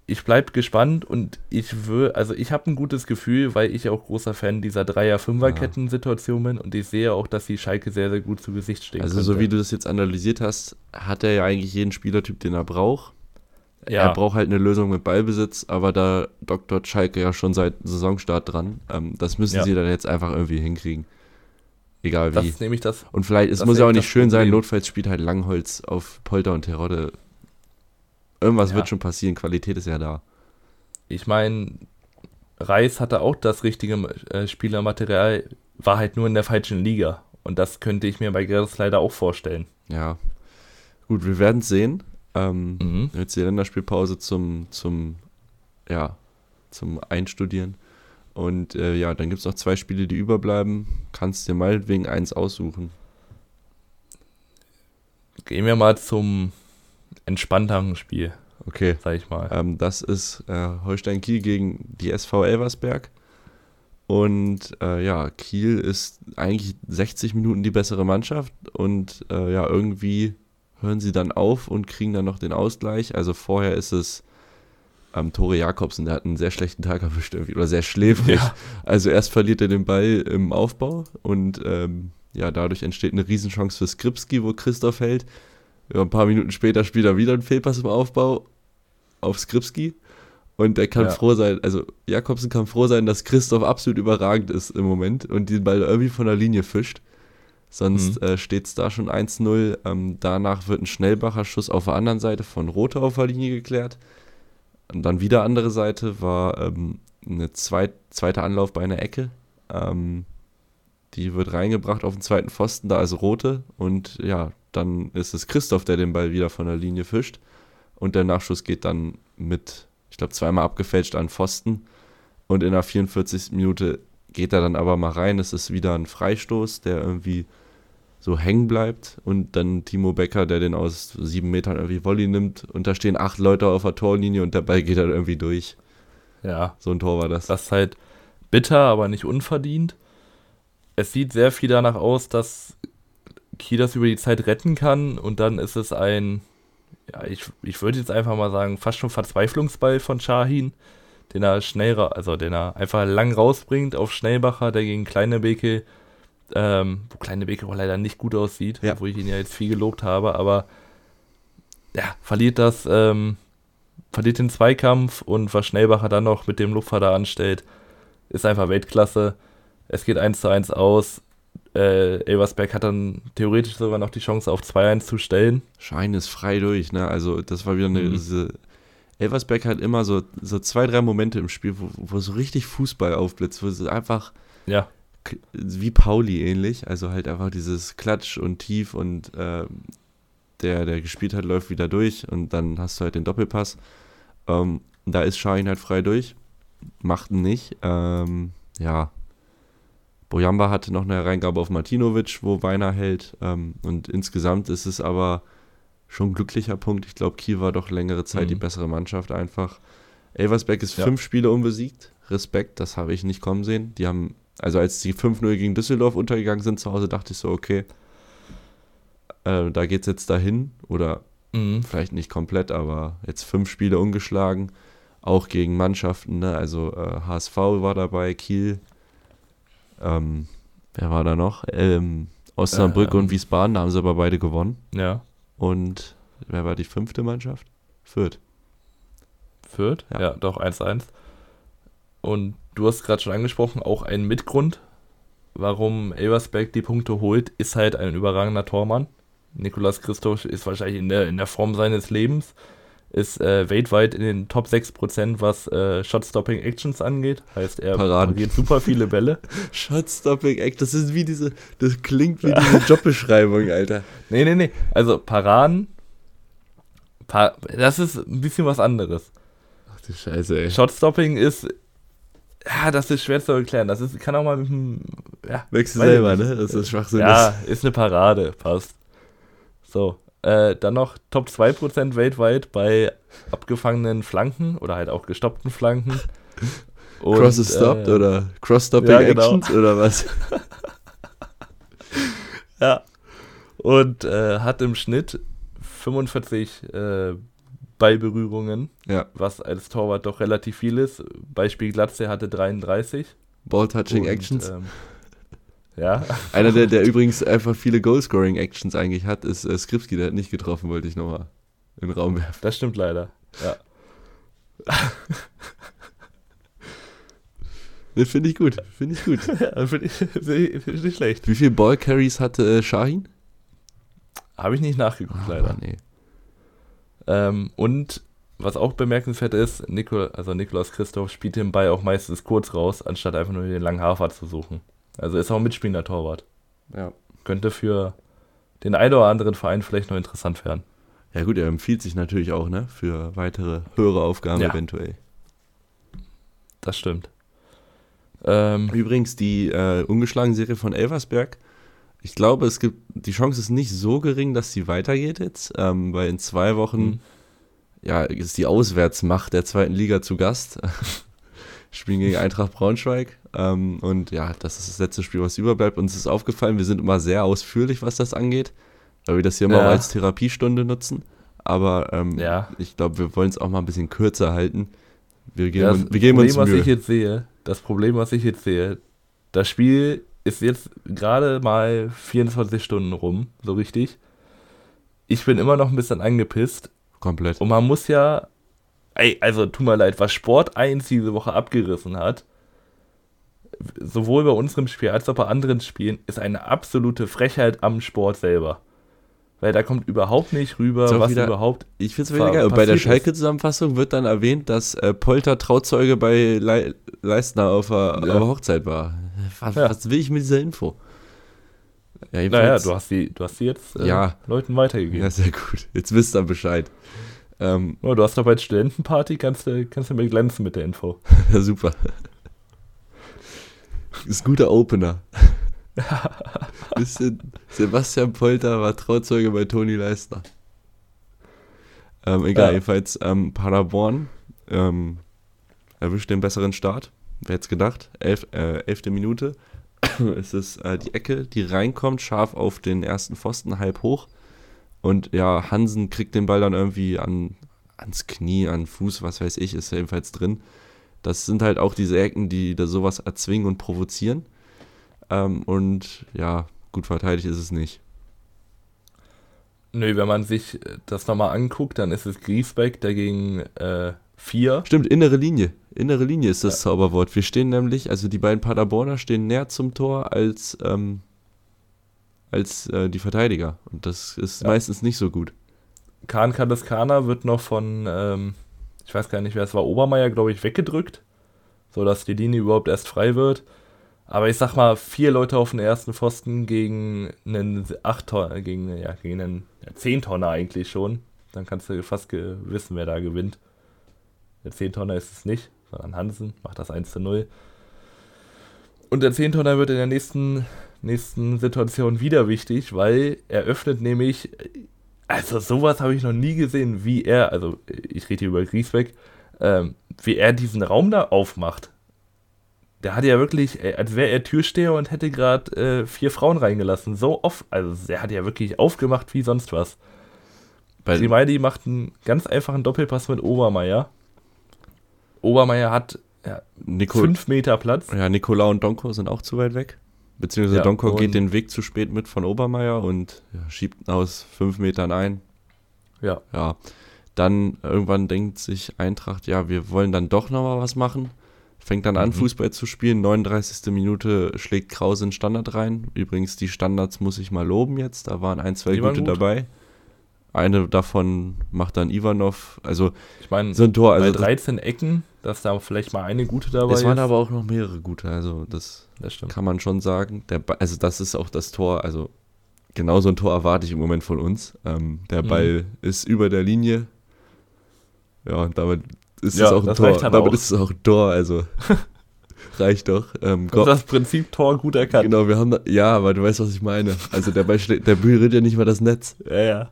ich bleibe gespannt und ich will, also ich habe ein gutes Gefühl, weil ich auch großer Fan dieser Dreier-Fünfer-Ketten-Situation bin und ich sehe auch, dass die Schalke sehr, sehr gut zu Gesicht stehen Also, so wie du das jetzt analysiert hast, hat er ja eigentlich jeden Spielertyp, den er braucht. ja, Er braucht halt eine Lösung mit Ballbesitz, aber da doktort Schalke ja schon seit Saisonstart dran. Ähm, das müssen Ja. sie dann jetzt einfach irgendwie hinkriegen. Egal das wie. ist nämlich das, Und vielleicht, es das muss ja auch nicht das schön sein, Problem. notfalls spielt halt Langholz auf Polter und Terodde. Irgendwas Ja. wird schon passieren, Qualität ist ja da. ich meine, Reis hatte auch das richtige äh, Spielermaterial, war halt nur in der falschen Liga. Und das könnte ich mir bei Gerdes leider auch vorstellen. Ja. Gut, wir werden es sehen. Ähm, Mhm. Jetzt die Länderspielpause zum, zum, ja, zum Einstudieren. Und äh, ja, dann gibt es noch zwei Spiele, die überbleiben. Kannst dir meinetwegen eins aussuchen. Gehen wir mal zum entspannteren Spiel, Okay. sag ich mal. Ähm, das ist äh, Holstein Kiel gegen die SV Elversberg. Und äh, ja, Kiel ist eigentlich 60 Minuten die bessere Mannschaft und äh, ja, irgendwie hören sie dann auf und kriegen dann noch den Ausgleich. Also vorher ist es ähm, Tore Jakobsen, der hat einen sehr schlechten Tag erwischt irgendwie, oder sehr schläfrig. Ja. Also erst verliert er den Ball im Aufbau und ähm, ja, dadurch entsteht eine Riesenchance für Skripski, wo Christoph hält. Ja, ein paar Minuten später spielt er wieder einen Fehlpass im Aufbau auf Skripski. Und der kann Ja. froh sein, also Jakobsen kann froh sein, dass Christoph absolut überragend ist im Moment und den Ball irgendwie von der Linie fischt. Sonst Mhm. äh, steht es da schon 1-0. Ähm, danach wird ein Schnellbacher Schuss auf der anderen Seite von Rothe auf der Linie geklärt. Und dann wieder andere Seite war ähm, eine zweit, zweite Anlauf bei einer Ecke. Ähm, die wird reingebracht auf den zweiten Pfosten, da ist Rote. Und ja, dann ist es Christoph, der den Ball wieder von der Linie fischt. Und der Nachschuss geht dann mit, ich glaube, zweimal abgefälscht an Pfosten. Und in der 44. Minute geht er dann aber mal rein. Es ist wieder ein Freistoß, der irgendwie so hängen bleibt. Und dann Timo Becker, der den aus sieben Metern irgendwie Volley nimmt. Und da stehen acht Leute auf der Torlinie und der Ball geht dann irgendwie durch. Ja, So ein Tor war das. das ist halt bitter, aber nicht unverdient. Es sieht sehr viel danach aus, dass Kiel das über die Zeit retten kann und dann ist es ein, ja, ich, ich würde jetzt einfach mal sagen, fast schon Verzweiflungsball von Shahin, den er schnell, ra- also den er einfach lang rausbringt auf Schnellbacher, der gegen Kleine Beke, ähm, wo Kleine Beke auch leider nicht gut aussieht, Ja. wo ich ihn ja jetzt viel gelobt habe, aber ja, verliert das, ähm, verliert den Zweikampf und was Schnellbacher dann noch mit dem da anstellt, ist einfach Weltklasse. Es geht 1 zu 1 aus. Äh, Elversberg hat dann theoretisch sogar noch die Chance auf 2-1 zu stellen. Schein ist frei durch, ne? Also, das war wieder eine. Mhm. Diese Elversberg hat immer so, so zwei, drei Momente im Spiel, wo, wo so richtig Fußball aufblitzt, wo es einfach Ja, wie Pauli ähnlich, also halt einfach dieses Klatsch und Tief und ähm, der, der gespielt hat, läuft wieder durch und dann hast du halt den Doppelpass. Ähm, da ist Schein halt frei durch, macht ihn nicht. Ähm, ja, Bojamba hatte noch eine Reingabe auf Martinovic, wo Weiner hält. Ähm, und insgesamt ist es aber schon ein glücklicher Punkt. Ich glaube, Kiel war doch längere Zeit Mhm. die bessere Mannschaft einfach. Elversberg ist Ja. fünf Spiele unbesiegt. Respekt, das habe ich nicht kommen sehen. Die haben, also als die 5-0 gegen Düsseldorf untergegangen sind zu Hause, dachte ich so, okay, äh, da geht es jetzt dahin. Oder mhm. vielleicht nicht komplett, aber jetzt fünf Spiele ungeschlagen. Auch gegen Mannschaften, ne? also äh, HSV war dabei, Kiel. Ähm, wer war da noch? Ähm, Osnabrück Ähm. und Wiesbaden, da haben sie aber beide gewonnen. ja. Und wer war die fünfte Mannschaft? Fürth. Fürth, Ja. ja, doch 1-1. Und du hast gerade schon angesprochen, auch ein Mitgrund, warum Elversberg die Punkte holt, ist halt ein überragender Tormann. Nikolas Christoph ist wahrscheinlich in der, in der Form seines Lebens, ist äh, weltweit in den Top 6%, was äh, Shot-Stopping Actions angeht. Heißt, er pariert super viele Bälle. Shotstopping Act, das ist wie diese, das klingt wie diese Jobbeschreibung, Alter. Nee, nee, nee. Also Paraden, pa das ist ein bisschen was anderes. Ach du Scheiße, ey. Shotstopping ist, ja, das ist schwer zu erklären. Das ist, kann auch mal mit dem, ja, Merkst du selber, ne? Das ist Schwachsinn. Ja, ist eine Parade, passt. So, äh, dann noch Top 2% weltweit bei abgefangenen Flanken oder halt auch gestoppten Flanken. Und, Cross is stopped äh, oder Cross-Stopping ja, genau. Actions oder was? Ja. Und äh, hat im Schnitt 45 äh, Ballberührungen, Ja. was als Torwart doch relativ viel ist. Beispiel Glatze hatte 33. Ball-Touching Actions. Ähm, ja, Einer, der, der übrigens einfach viele Goal-Scoring-Actions eigentlich hat, ist äh, Skripski, der hat nicht getroffen, wollte ich nochmal in den Raum werfen. das stimmt leider. Ja. Ne, finde ich gut, finde ich gut. ja Finde ich, find ich nicht schlecht. Wie viele Ball-Carries hatte äh, Shahin? Habe ich nicht nachgeguckt, leider. Ah, nee. Ähm, und was auch bemerkenswert ist, Nikol, also Nikolaus Christoph spielt den Ball auch meistens kurz raus, anstatt einfach nur den langen Hafer zu suchen. Also ist auch ein mitspielender Torwart. Ja. Könnte für den einen oder anderen Verein vielleicht noch interessant werden. Ja gut, er empfiehlt sich natürlich auch, ne, für weitere höhere Aufgaben Ja. eventuell. Das stimmt. Ähm, Übrigens die äh, ungeschlagen Serie von Elversberg. Ich glaube, es gibt die Chance ist nicht so gering, dass sie weitergeht jetzt, ähm, weil in zwei Wochen Mhm. ja ist die Auswärtsmacht der zweiten Liga zu Gast. Spielen gegen Eintracht Braunschweig. Ähm, und ja, das ist das letzte Spiel, was überbleibt. Uns ist aufgefallen, wir sind immer sehr ausführlich, was das angeht, weil wir das hier immer Ja. auch als Therapiestunde nutzen. Aber ähm, Ja. ich glaube, wir wollen es auch mal ein bisschen kürzer halten. Wir geben, das wir geben Problem, uns was Mühe. ich jetzt sehe, das Problem, was ich jetzt sehe, das Spiel ist jetzt gerade mal 24 Stunden rum, so richtig. Ich bin immer noch ein bisschen angepisst Komplett. und man muss ja, ey, also tut mir leid, was Sport 1 diese Woche abgerissen hat, sowohl bei unserem Spiel als auch bei anderen Spielen, ist eine absolute Frechheit am Sport selber. Weil da kommt überhaupt nicht rüber, was wieder- überhaupt Ich finde es. Und bei der. Schalke-Zusammenfassung wird dann erwähnt, dass äh, Polter Trauzeuge bei Le Leistner auf der, Ja. Hochzeit war. Was, Ja. was will ich mit dieser Info? Ja, Naja, du hast die, du hast die jetzt äh, Ja. Leuten weitergegeben. Ja, sehr gut. Jetzt wisst ihr Bescheid. Ähm, Oh, du hast doch bei der Studentenparty, kannst du, kannst du mir glänzen mit der Info. ja, super. Ist ein guter Opener. Bisschen Sebastian Polter war Trauzeuge bei Toni Leistner. Ähm, egal, Ja. jedenfalls ähm, Paderborn ähm, erwischt den besseren Start. Wer hätte gedacht? Elf, äh, elfte Minute. es ist äh, die Ecke, die reinkommt, scharf auf den ersten Pfosten, halb hoch. Und ja, Hansen kriegt den Ball dann irgendwie an, ans Knie, an Fuß, was weiß ich, ist jedenfalls drin. Das sind halt auch diese Ecken, die da sowas erzwingen und provozieren. Ähm, und ja, gut verteidigt ist es nicht. Nö, wenn man sich äh, das nochmal anguckt, dann ist es Griesbeck dagegen äh, 4. Stimmt, innere Linie. Innere Linie ist das Zauberwort. Wir stehen nämlich, also die beiden Paderborner stehen näher zum Tor als, ähm, als äh, die Verteidiger. Und das ist Ja. meistens nicht so gut. Kahn Kadeskaner wird noch von, ähm, ich weiß gar nicht, wer es war, Obermeier, glaube ich, weggedrückt, sodass die Linie überhaupt erst frei wird. Aber ich sag mal, vier Leute auf den ersten Pfosten gegen einen 8 Tonner, gegen, ja, gegen einen ja, 10 Tonner eigentlich schon. Dann kannst du fast wissen, wer da gewinnt. Der 10 Tonner ist es nicht, sondern Hansen macht das 1 zu 0. Und der 10 Tonner wird in der nächsten, nächsten Situation wieder wichtig, weil er öffnet nämlich also sowas habe ich noch nie gesehen, wie er, also ich rede hier über Griesbeck, ähm, wie er diesen Raum da aufmacht. Der hat ja wirklich, äh, als wäre er Türsteher und hätte gerade äh, vier Frauen reingelassen. So oft, also er hat ja wirklich aufgemacht wie sonst was. Bei, Grimaldi macht einen ganz einfachen Doppelpass mit Obermeier. Obermeier hat ja, Nico, fünf Meter Platz. ja, Nicola und Donko sind auch zu weit weg. Beziehungsweise Ja, Donko geht den Weg zu spät mit von Obermeier und ja, schiebt aus fünf Metern ein. Ja, Ja, dann irgendwann denkt sich Eintracht, ja, wir wollen dann doch nochmal was machen. Fängt dann an, Mhm. Fußball zu spielen. 39. Minute schlägt Krause in Standard rein. Übrigens, die Standards muss ich mal loben jetzt. Da waren ein, zwei Die gute gut. dabei. Eine davon macht dann Ivanov. Also ich meine, so ein Tor. bei Also das, 13 Ecken, dass da vielleicht mal eine gute dabei es waren ist. aber auch noch mehrere gute. Also das das kann man schon sagen. Der, also das ist auch das Tor. Also genau so ein Tor erwarte ich im Moment von uns. Ähm, der Mhm. Ball ist über der Linie. Ja, und damit ist Ja, es auch ein Tor. dann Damit auch. ist es auch ein Tor. Also reicht doch. Ähm, Das ist das Prinzip Tor gut erkannt. genau, wir haben da, ja, aber du weißt, was ich meine. Also der Ball der berührt ja nicht mal das Netz. Ja, ja.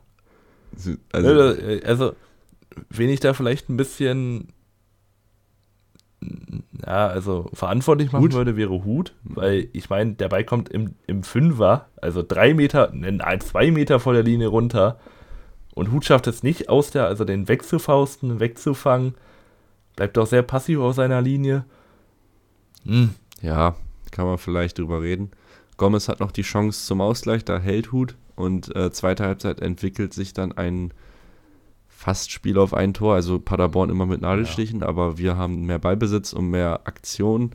Also, Also, also, wen ich da vielleicht ein bisschen ja, also verantwortlich machen Hut? würde, wäre Hut, weil ich meine, der Ball kommt im, im Fünfer, also drei Meter, nein, zwei Meter vor der Linie runter Und Hut schafft es nicht aus der, also den wegzufausten, wegzufangen. Bleibt auch sehr passiv auf seiner Linie. Hm. Ja, kann man vielleicht drüber reden. Gomez hat noch die Chance zum Ausgleich, da hält Hut und äh, zweite Halbzeit entwickelt sich dann ein Fastspiel auf ein Tor. Also Paderborn immer mit Nadelstichen, ja. aber wir haben mehr Ballbesitz und mehr Aktion.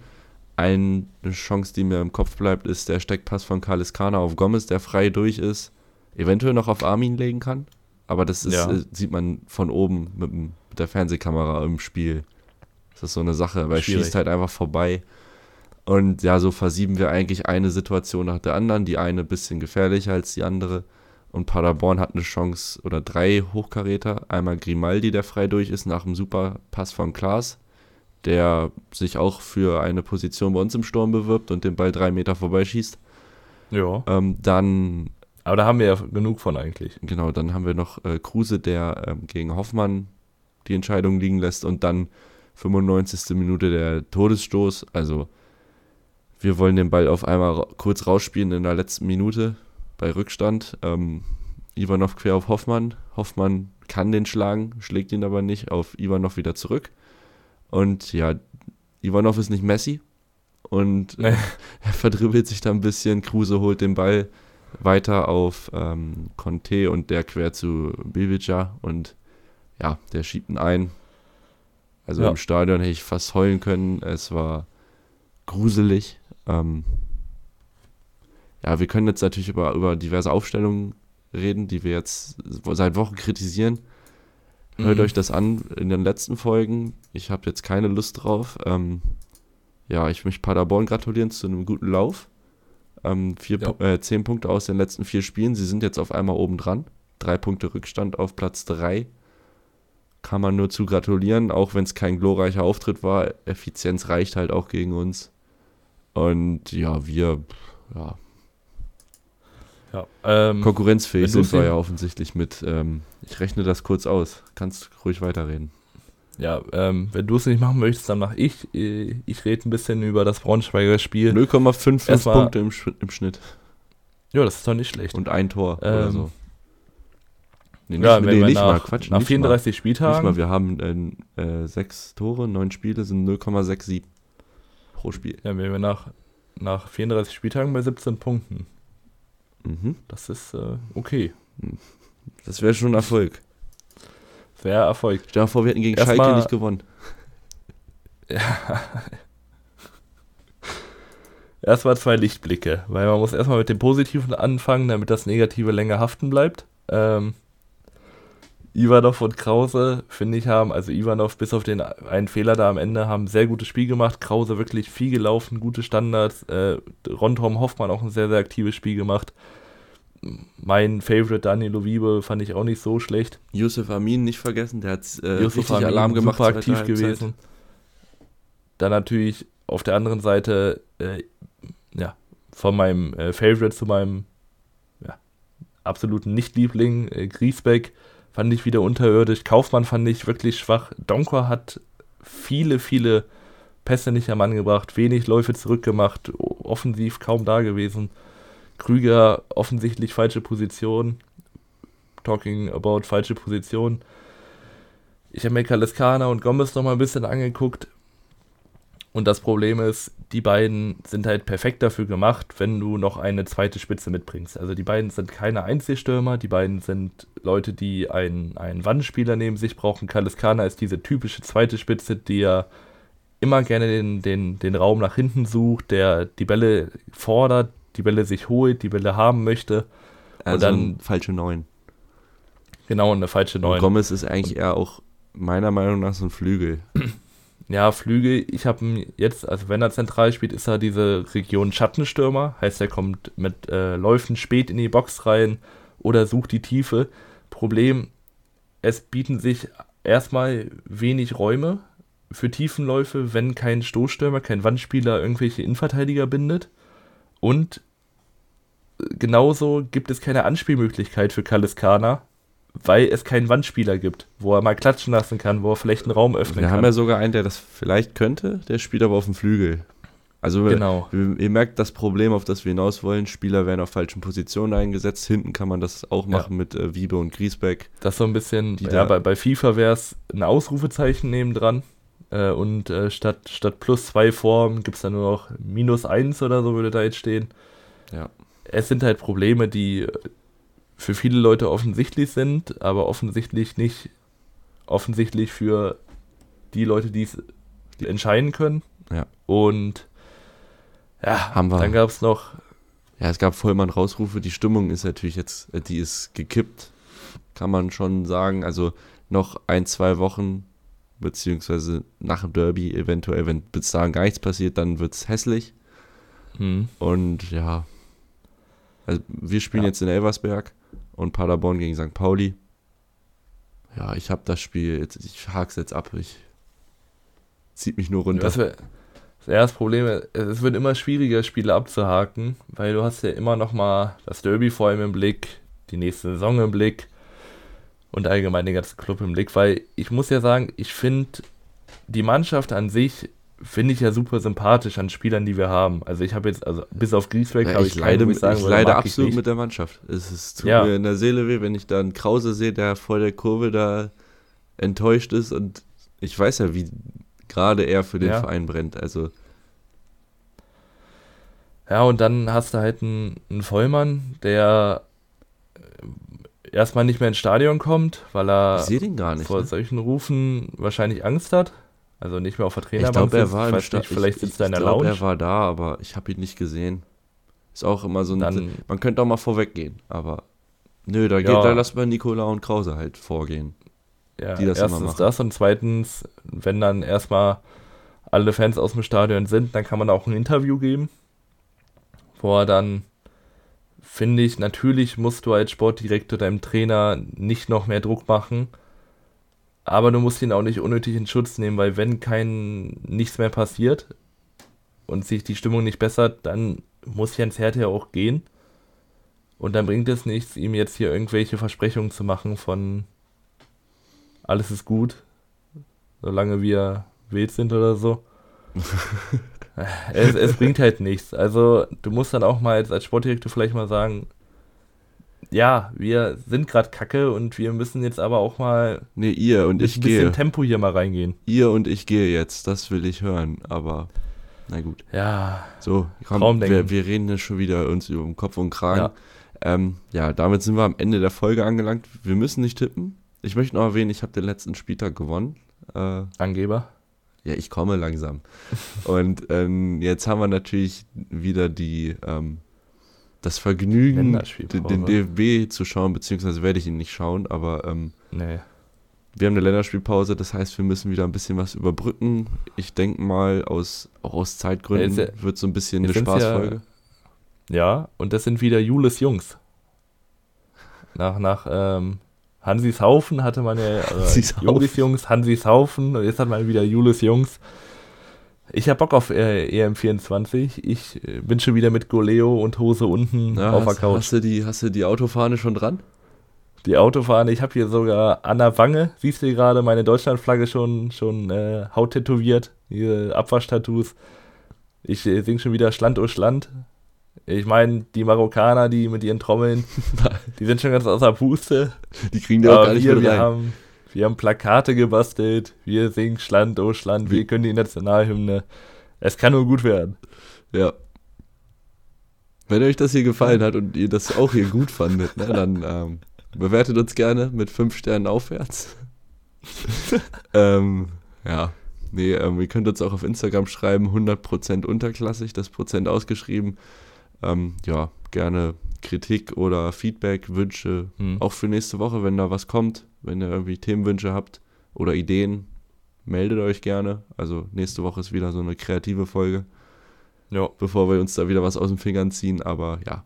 Eine Chance, die mir im Kopf bleibt, ist der Steckpass von Kalis Kana auf Gomez, der frei durch ist. Eventuell noch auf Armin legen kann. Aber das ist, ja. äh, sieht man von oben mit, mit, der Fernsehkamera im Spiel. Das ist so eine Sache, weil er schießt halt einfach vorbei. Und ja, so versieben wir eigentlich eine Situation nach der anderen. Die eine ein bisschen gefährlicher als die andere. Und Paderborn hat eine Chance oder drei Hochkaräter. Einmal Grimaldi, der frei durch ist nach einem super Pass von Klaas, der sich auch für eine Position bei uns im Sturm bewirbt und den Ball drei Meter vorbeischießt. Ja. Ähm, dann aber da haben wir ja genug von eigentlich. Genau, dann haben wir noch äh, Kruse, der ähm, gegen Hoffmann die Entscheidung liegen lässt und dann 95. Minute der Todesstoß. Also wir wollen den Ball auf einmal kurz rausspielen in der letzten Minute bei Rückstand. Ähm, Ivanov quer auf Hoffmann. Hoffmann kann den schlagen, schlägt ihn aber nicht auf Ivanov wieder zurück. Und ja, Ivanov ist nicht Messi und nee. er verdribbelt sich da ein bisschen. Kruse holt den Ball weiter auf ähm, Conte und der quer zu Bibica und ja, der schiebt ihn ein. Also ja. im Stadion hätte ich fast heulen können. Es war gruselig. Ähm, ja, wir können jetzt natürlich über, über diverse Aufstellungen reden, die wir jetzt seit Wochen kritisieren. Hört mhm. euch das an in den letzten Folgen. Ich habe jetzt keine Lust drauf. Ähm, ja, ich möchte Paderborn gratulieren zu einem guten Lauf. Ähm, vier, ja. äh, zehn Punkte aus den letzten vier Spielen. Sie sind jetzt auf einmal oben dran. Drei Punkte Rückstand auf Platz drei. Kann man nur zu gratulieren, auch wenn es kein glorreicher Auftritt war. Effizienz reicht halt auch gegen uns. Und ja, wir, ja. ja ähm, Konkurrenzfähig sind wir ja offensichtlich mit. Ähm, ich rechne das kurz aus. Kannst ruhig weiterreden. Ja, ähm, wenn du es nicht machen möchtest, dann mache ich. Äh, ich rede ein bisschen über das Braunschweiger Spiel. 0,55 Punkte im, im, Schnitt. Ja, das ist doch nicht schlecht. Und ein Tor ähm, oder so. Nee, nicht, ja, nee, nicht nach, mal, Quatsch. Nach 34 mal. Spieltagen. Nicht mal, wir haben äh, äh, sechs Tore, neun Spiele sind 0,67 pro Spiel. Ja, wenn wir nach, nach 34 Spieltagen bei 17 Punkten. Mhm. Das ist äh, okay. Das wäre schon ein Erfolg. Sehr Erfolg. Stell dir vor, wir hätten gegen Erst Schalke nicht gewonnen. Ja. Erstmal zwei Lichtblicke, weil man muss erstmal mit dem Positiven anfangen, damit das Negative länger haften bleibt. Ähm, Ivanov und Krause, finde ich, haben, also Ivanov bis auf den einen Fehler da am Ende, haben ein sehr gutes Spiel gemacht. Krause wirklich viel gelaufen, gute Standards. Äh, Rondrom Hoffmann auch ein sehr, sehr aktives Spiel gemacht mein Favorite Danilo Wiebe fand ich auch nicht so schlecht. Yusuf Amin nicht vergessen, der hat äh, richtig Amin, Alarm gemacht. Super aktiv gewesen. Dann natürlich auf der anderen Seite, äh, ja, von meinem äh, Favorite zu meinem ja, absoluten Nicht-Liebling, äh, Griesbeck, fand ich wieder unterirdisch. Kaufmann fand ich wirklich schwach. Donker hat viele, viele Pässe nicht am Mann gebracht, wenig Läufe zurückgemacht, offensiv kaum da gewesen. Krüger offensichtlich falsche Position. Talking about falsche Position. Ich habe mir Kaliskana und Gomez noch mal ein bisschen angeguckt. Und das Problem ist, die beiden sind halt perfekt dafür gemacht, wenn du noch eine zweite Spitze mitbringst. Also die beiden sind keine Einzelstürmer, die beiden sind Leute, die einen, einen Wandspieler neben sich brauchen. Kaliskana ist diese typische zweite Spitze, die ja immer gerne den, den, den Raum nach hinten sucht, der die Bälle fordert, die Bälle sich holt, die Bälle haben möchte. Also und dann falsche Neun. Genau, eine falsche Neun. Gomez ist eigentlich eher auch meiner Meinung nach so ein Flügel. Ja, Flügel, ich habe jetzt, also wenn er zentral spielt, ist er diese Region Schattenstürmer. Heißt, er kommt mit äh, Läufen spät in die Box rein oder sucht die Tiefe. Problem, es bieten sich erstmal wenig Räume für Tiefenläufe, wenn kein Stoßstürmer, kein Wandspieler irgendwelche Innenverteidiger bindet. Und genauso gibt es keine Anspielmöglichkeit für Kaliskana, weil es keinen Wandspieler gibt, wo er mal klatschen lassen kann, wo er vielleicht einen Raum öffnen Wir kann. Wir haben ja sogar einen, der das vielleicht könnte, der spielt aber auf dem Flügel. Also genau. ihr merkt das Problem, auf das wir hinaus wollen. Spieler werden auf falschen Positionen eingesetzt. Hinten kann man das auch machen ja. mit äh, Wiebe und Griesbeck. Das so ein bisschen, ja, bei, bei FIFA wäre es ein Ausrufezeichen nebendran. Äh, und äh, statt, statt plus zwei Formen gibt es dann nur noch minus eins oder so würde da jetzt stehen. Ja. Es sind halt Probleme, die für viele Leute offensichtlich sind, aber offensichtlich nicht offensichtlich für die Leute, die es entscheiden können. Ja. Und ja, haben wir. Dann gab es noch. Ja, es gab Vollmann-Rausrufe. Die Stimmung ist natürlich jetzt, äh, die ist gekippt, kann man schon sagen. Also noch ein, zwei Wochen, beziehungsweise nach dem Derby eventuell, wenn bis dahin gar nichts passiert, dann wird es hässlich. Hm. Und ja, also wir spielen ja. jetzt in Elversberg und Paderborn gegen St. Pauli. Ja, ich habe das Spiel, jetzt, ich hak's jetzt ab. Ich zieht mich nur runter. Das das Problem ist, es wird immer schwieriger, Spiele abzuhaken, weil du hast ja immer noch mal das Derby vor allem im Blick, die nächste Saison im Blick und allgemein den ganzen Club im Blick, weil ich muss ja sagen, ich finde die Mannschaft an sich finde ich ja super sympathisch an Spielern, die wir haben. Also ich habe jetzt, also bis auf Griesbeck habe ich, ich leide, ich, sagen, ich leide absolut ich mit der Mannschaft. Es ist tut ja. mir in der Seele weh, wenn ich da einen Krause sehe, der vor der Kurve da enttäuscht ist und ich weiß ja, wie gerade er für den ja. Verein brennt. Also. Ja, und dann hast du halt einen, einen Vollmann, der äh, erstmal nicht mehr ins Stadion kommt, weil er vor ne? solchen Rufen wahrscheinlich Angst hat. Also nicht mehr auf der Trainerbank. Ich glaube, er war im Stadion. Vielleicht sitzt er in der Lounge. Ich glaube, er war da, aber ich habe ihn nicht gesehen. Ist auch immer so ein. Dann, man könnte auch mal vorweggehen, aber nö, da, ja. geht, da lassen wir Nikola und Krause halt vorgehen. Ja, die das erstens das und zweitens, wenn dann erstmal alle Fans aus dem Stadion sind, dann kann man auch ein Interview geben, wo er dann, finde ich, natürlich musst du als Sportdirektor deinem Trainer nicht noch mehr Druck machen, aber du musst ihn auch nicht unnötig in Schutz nehmen, weil wenn kein nichts mehr passiert und sich die Stimmung nicht bessert, dann muss Jens Hertha ja auch gehen. Und dann bringt es nichts, ihm jetzt hier irgendwelche Versprechungen zu machen von alles ist gut, solange wir wild sind oder so. es, es, bringt halt nichts. Also du musst dann auch mal als, als Sportdirektor vielleicht mal sagen, ja, wir sind gerade kacke und wir müssen jetzt aber auch mal nee, ihr und ich ein bisschen gehe. Tempo hier mal reingehen. Ihr und ich gehe jetzt, das will ich hören, aber na gut. Ja. So, komm, wir, wir, reden ja schon wieder uns über den Kopf und Kragen. Ja. Ähm, ja, damit sind wir am Ende der Folge angelangt. Wir müssen nicht tippen. Ich möchte noch erwähnen, ich habe den letzten Spieltag gewonnen. Äh, Angeber? Ja, ich komme langsam. Und ähm, jetzt haben wir natürlich wieder die, ähm, das Vergnügen, den, DFB zu schauen, beziehungsweise werde ich ihn nicht schauen, aber ähm, nee. wir haben eine Länderspielpause, das heißt, wir müssen wieder ein bisschen was überbrücken. Ich denke mal, aus, auch aus Zeitgründen ja, wird so ein bisschen eine Spaßfolge. Ja, ja, und das sind wieder Jules Jungs. Nach, nach ähm, Hansis Haufen hatte man ja, äh, Julis Jungs, Hansis Haufen und jetzt hat man wieder Julis Jungs. Ich habe Bock auf äh, EM24. Ich äh, bin schon wieder mit Goleo und Hose unten ja, auf der Couch. Hast du, die, hast du die Autofahne schon dran? Die Autofahne, ich habe hier sogar an der Wange, siehst du gerade, meine Deutschlandflagge schon, schon äh, Haut tätowiert, hier Abwaschtattoos. Ich äh, sing schon wieder Schland o Schland. Ich meine, die Marokkaner, die mit ihren Trommeln, die sind schon ganz außer Puste. Die kriegen da auch gar nicht wir, wir haben, wir haben Plakate gebastelt, wir singen Schland, oh Schland, wir können die Nationalhymne. Es kann nur gut werden. Ja. Wenn euch das hier gefallen hat und ihr das auch hier gut fandet, ne, dann ähm, bewertet uns gerne mit 5 Sternen aufwärts. ähm, ja. Nee, ähm, ihr könnt uns auch auf Instagram schreiben, 100% unterklassig, das Prozent ausgeschrieben. Ähm, ja, gerne Kritik oder Feedback, Wünsche, hm. auch für nächste Woche, wenn da was kommt, wenn ihr irgendwie Themenwünsche habt oder Ideen, meldet euch gerne. Also nächste Woche ist wieder so eine kreative Folge. Ja. Bevor wir uns da wieder was aus den Fingern ziehen, aber ja.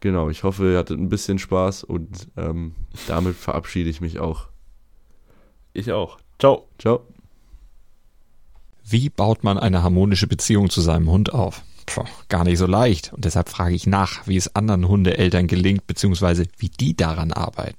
Genau, ich hoffe, ihr hattet ein bisschen Spaß und ähm, damit verabschiede ich mich auch. Ich auch. Ciao. Ciao. Wie baut man eine harmonische Beziehung zu seinem Hund auf? Puh, gar nicht so leicht. Und deshalb frage ich nach, wie es anderen Hundeeltern gelingt, beziehungsweise wie die daran arbeiten.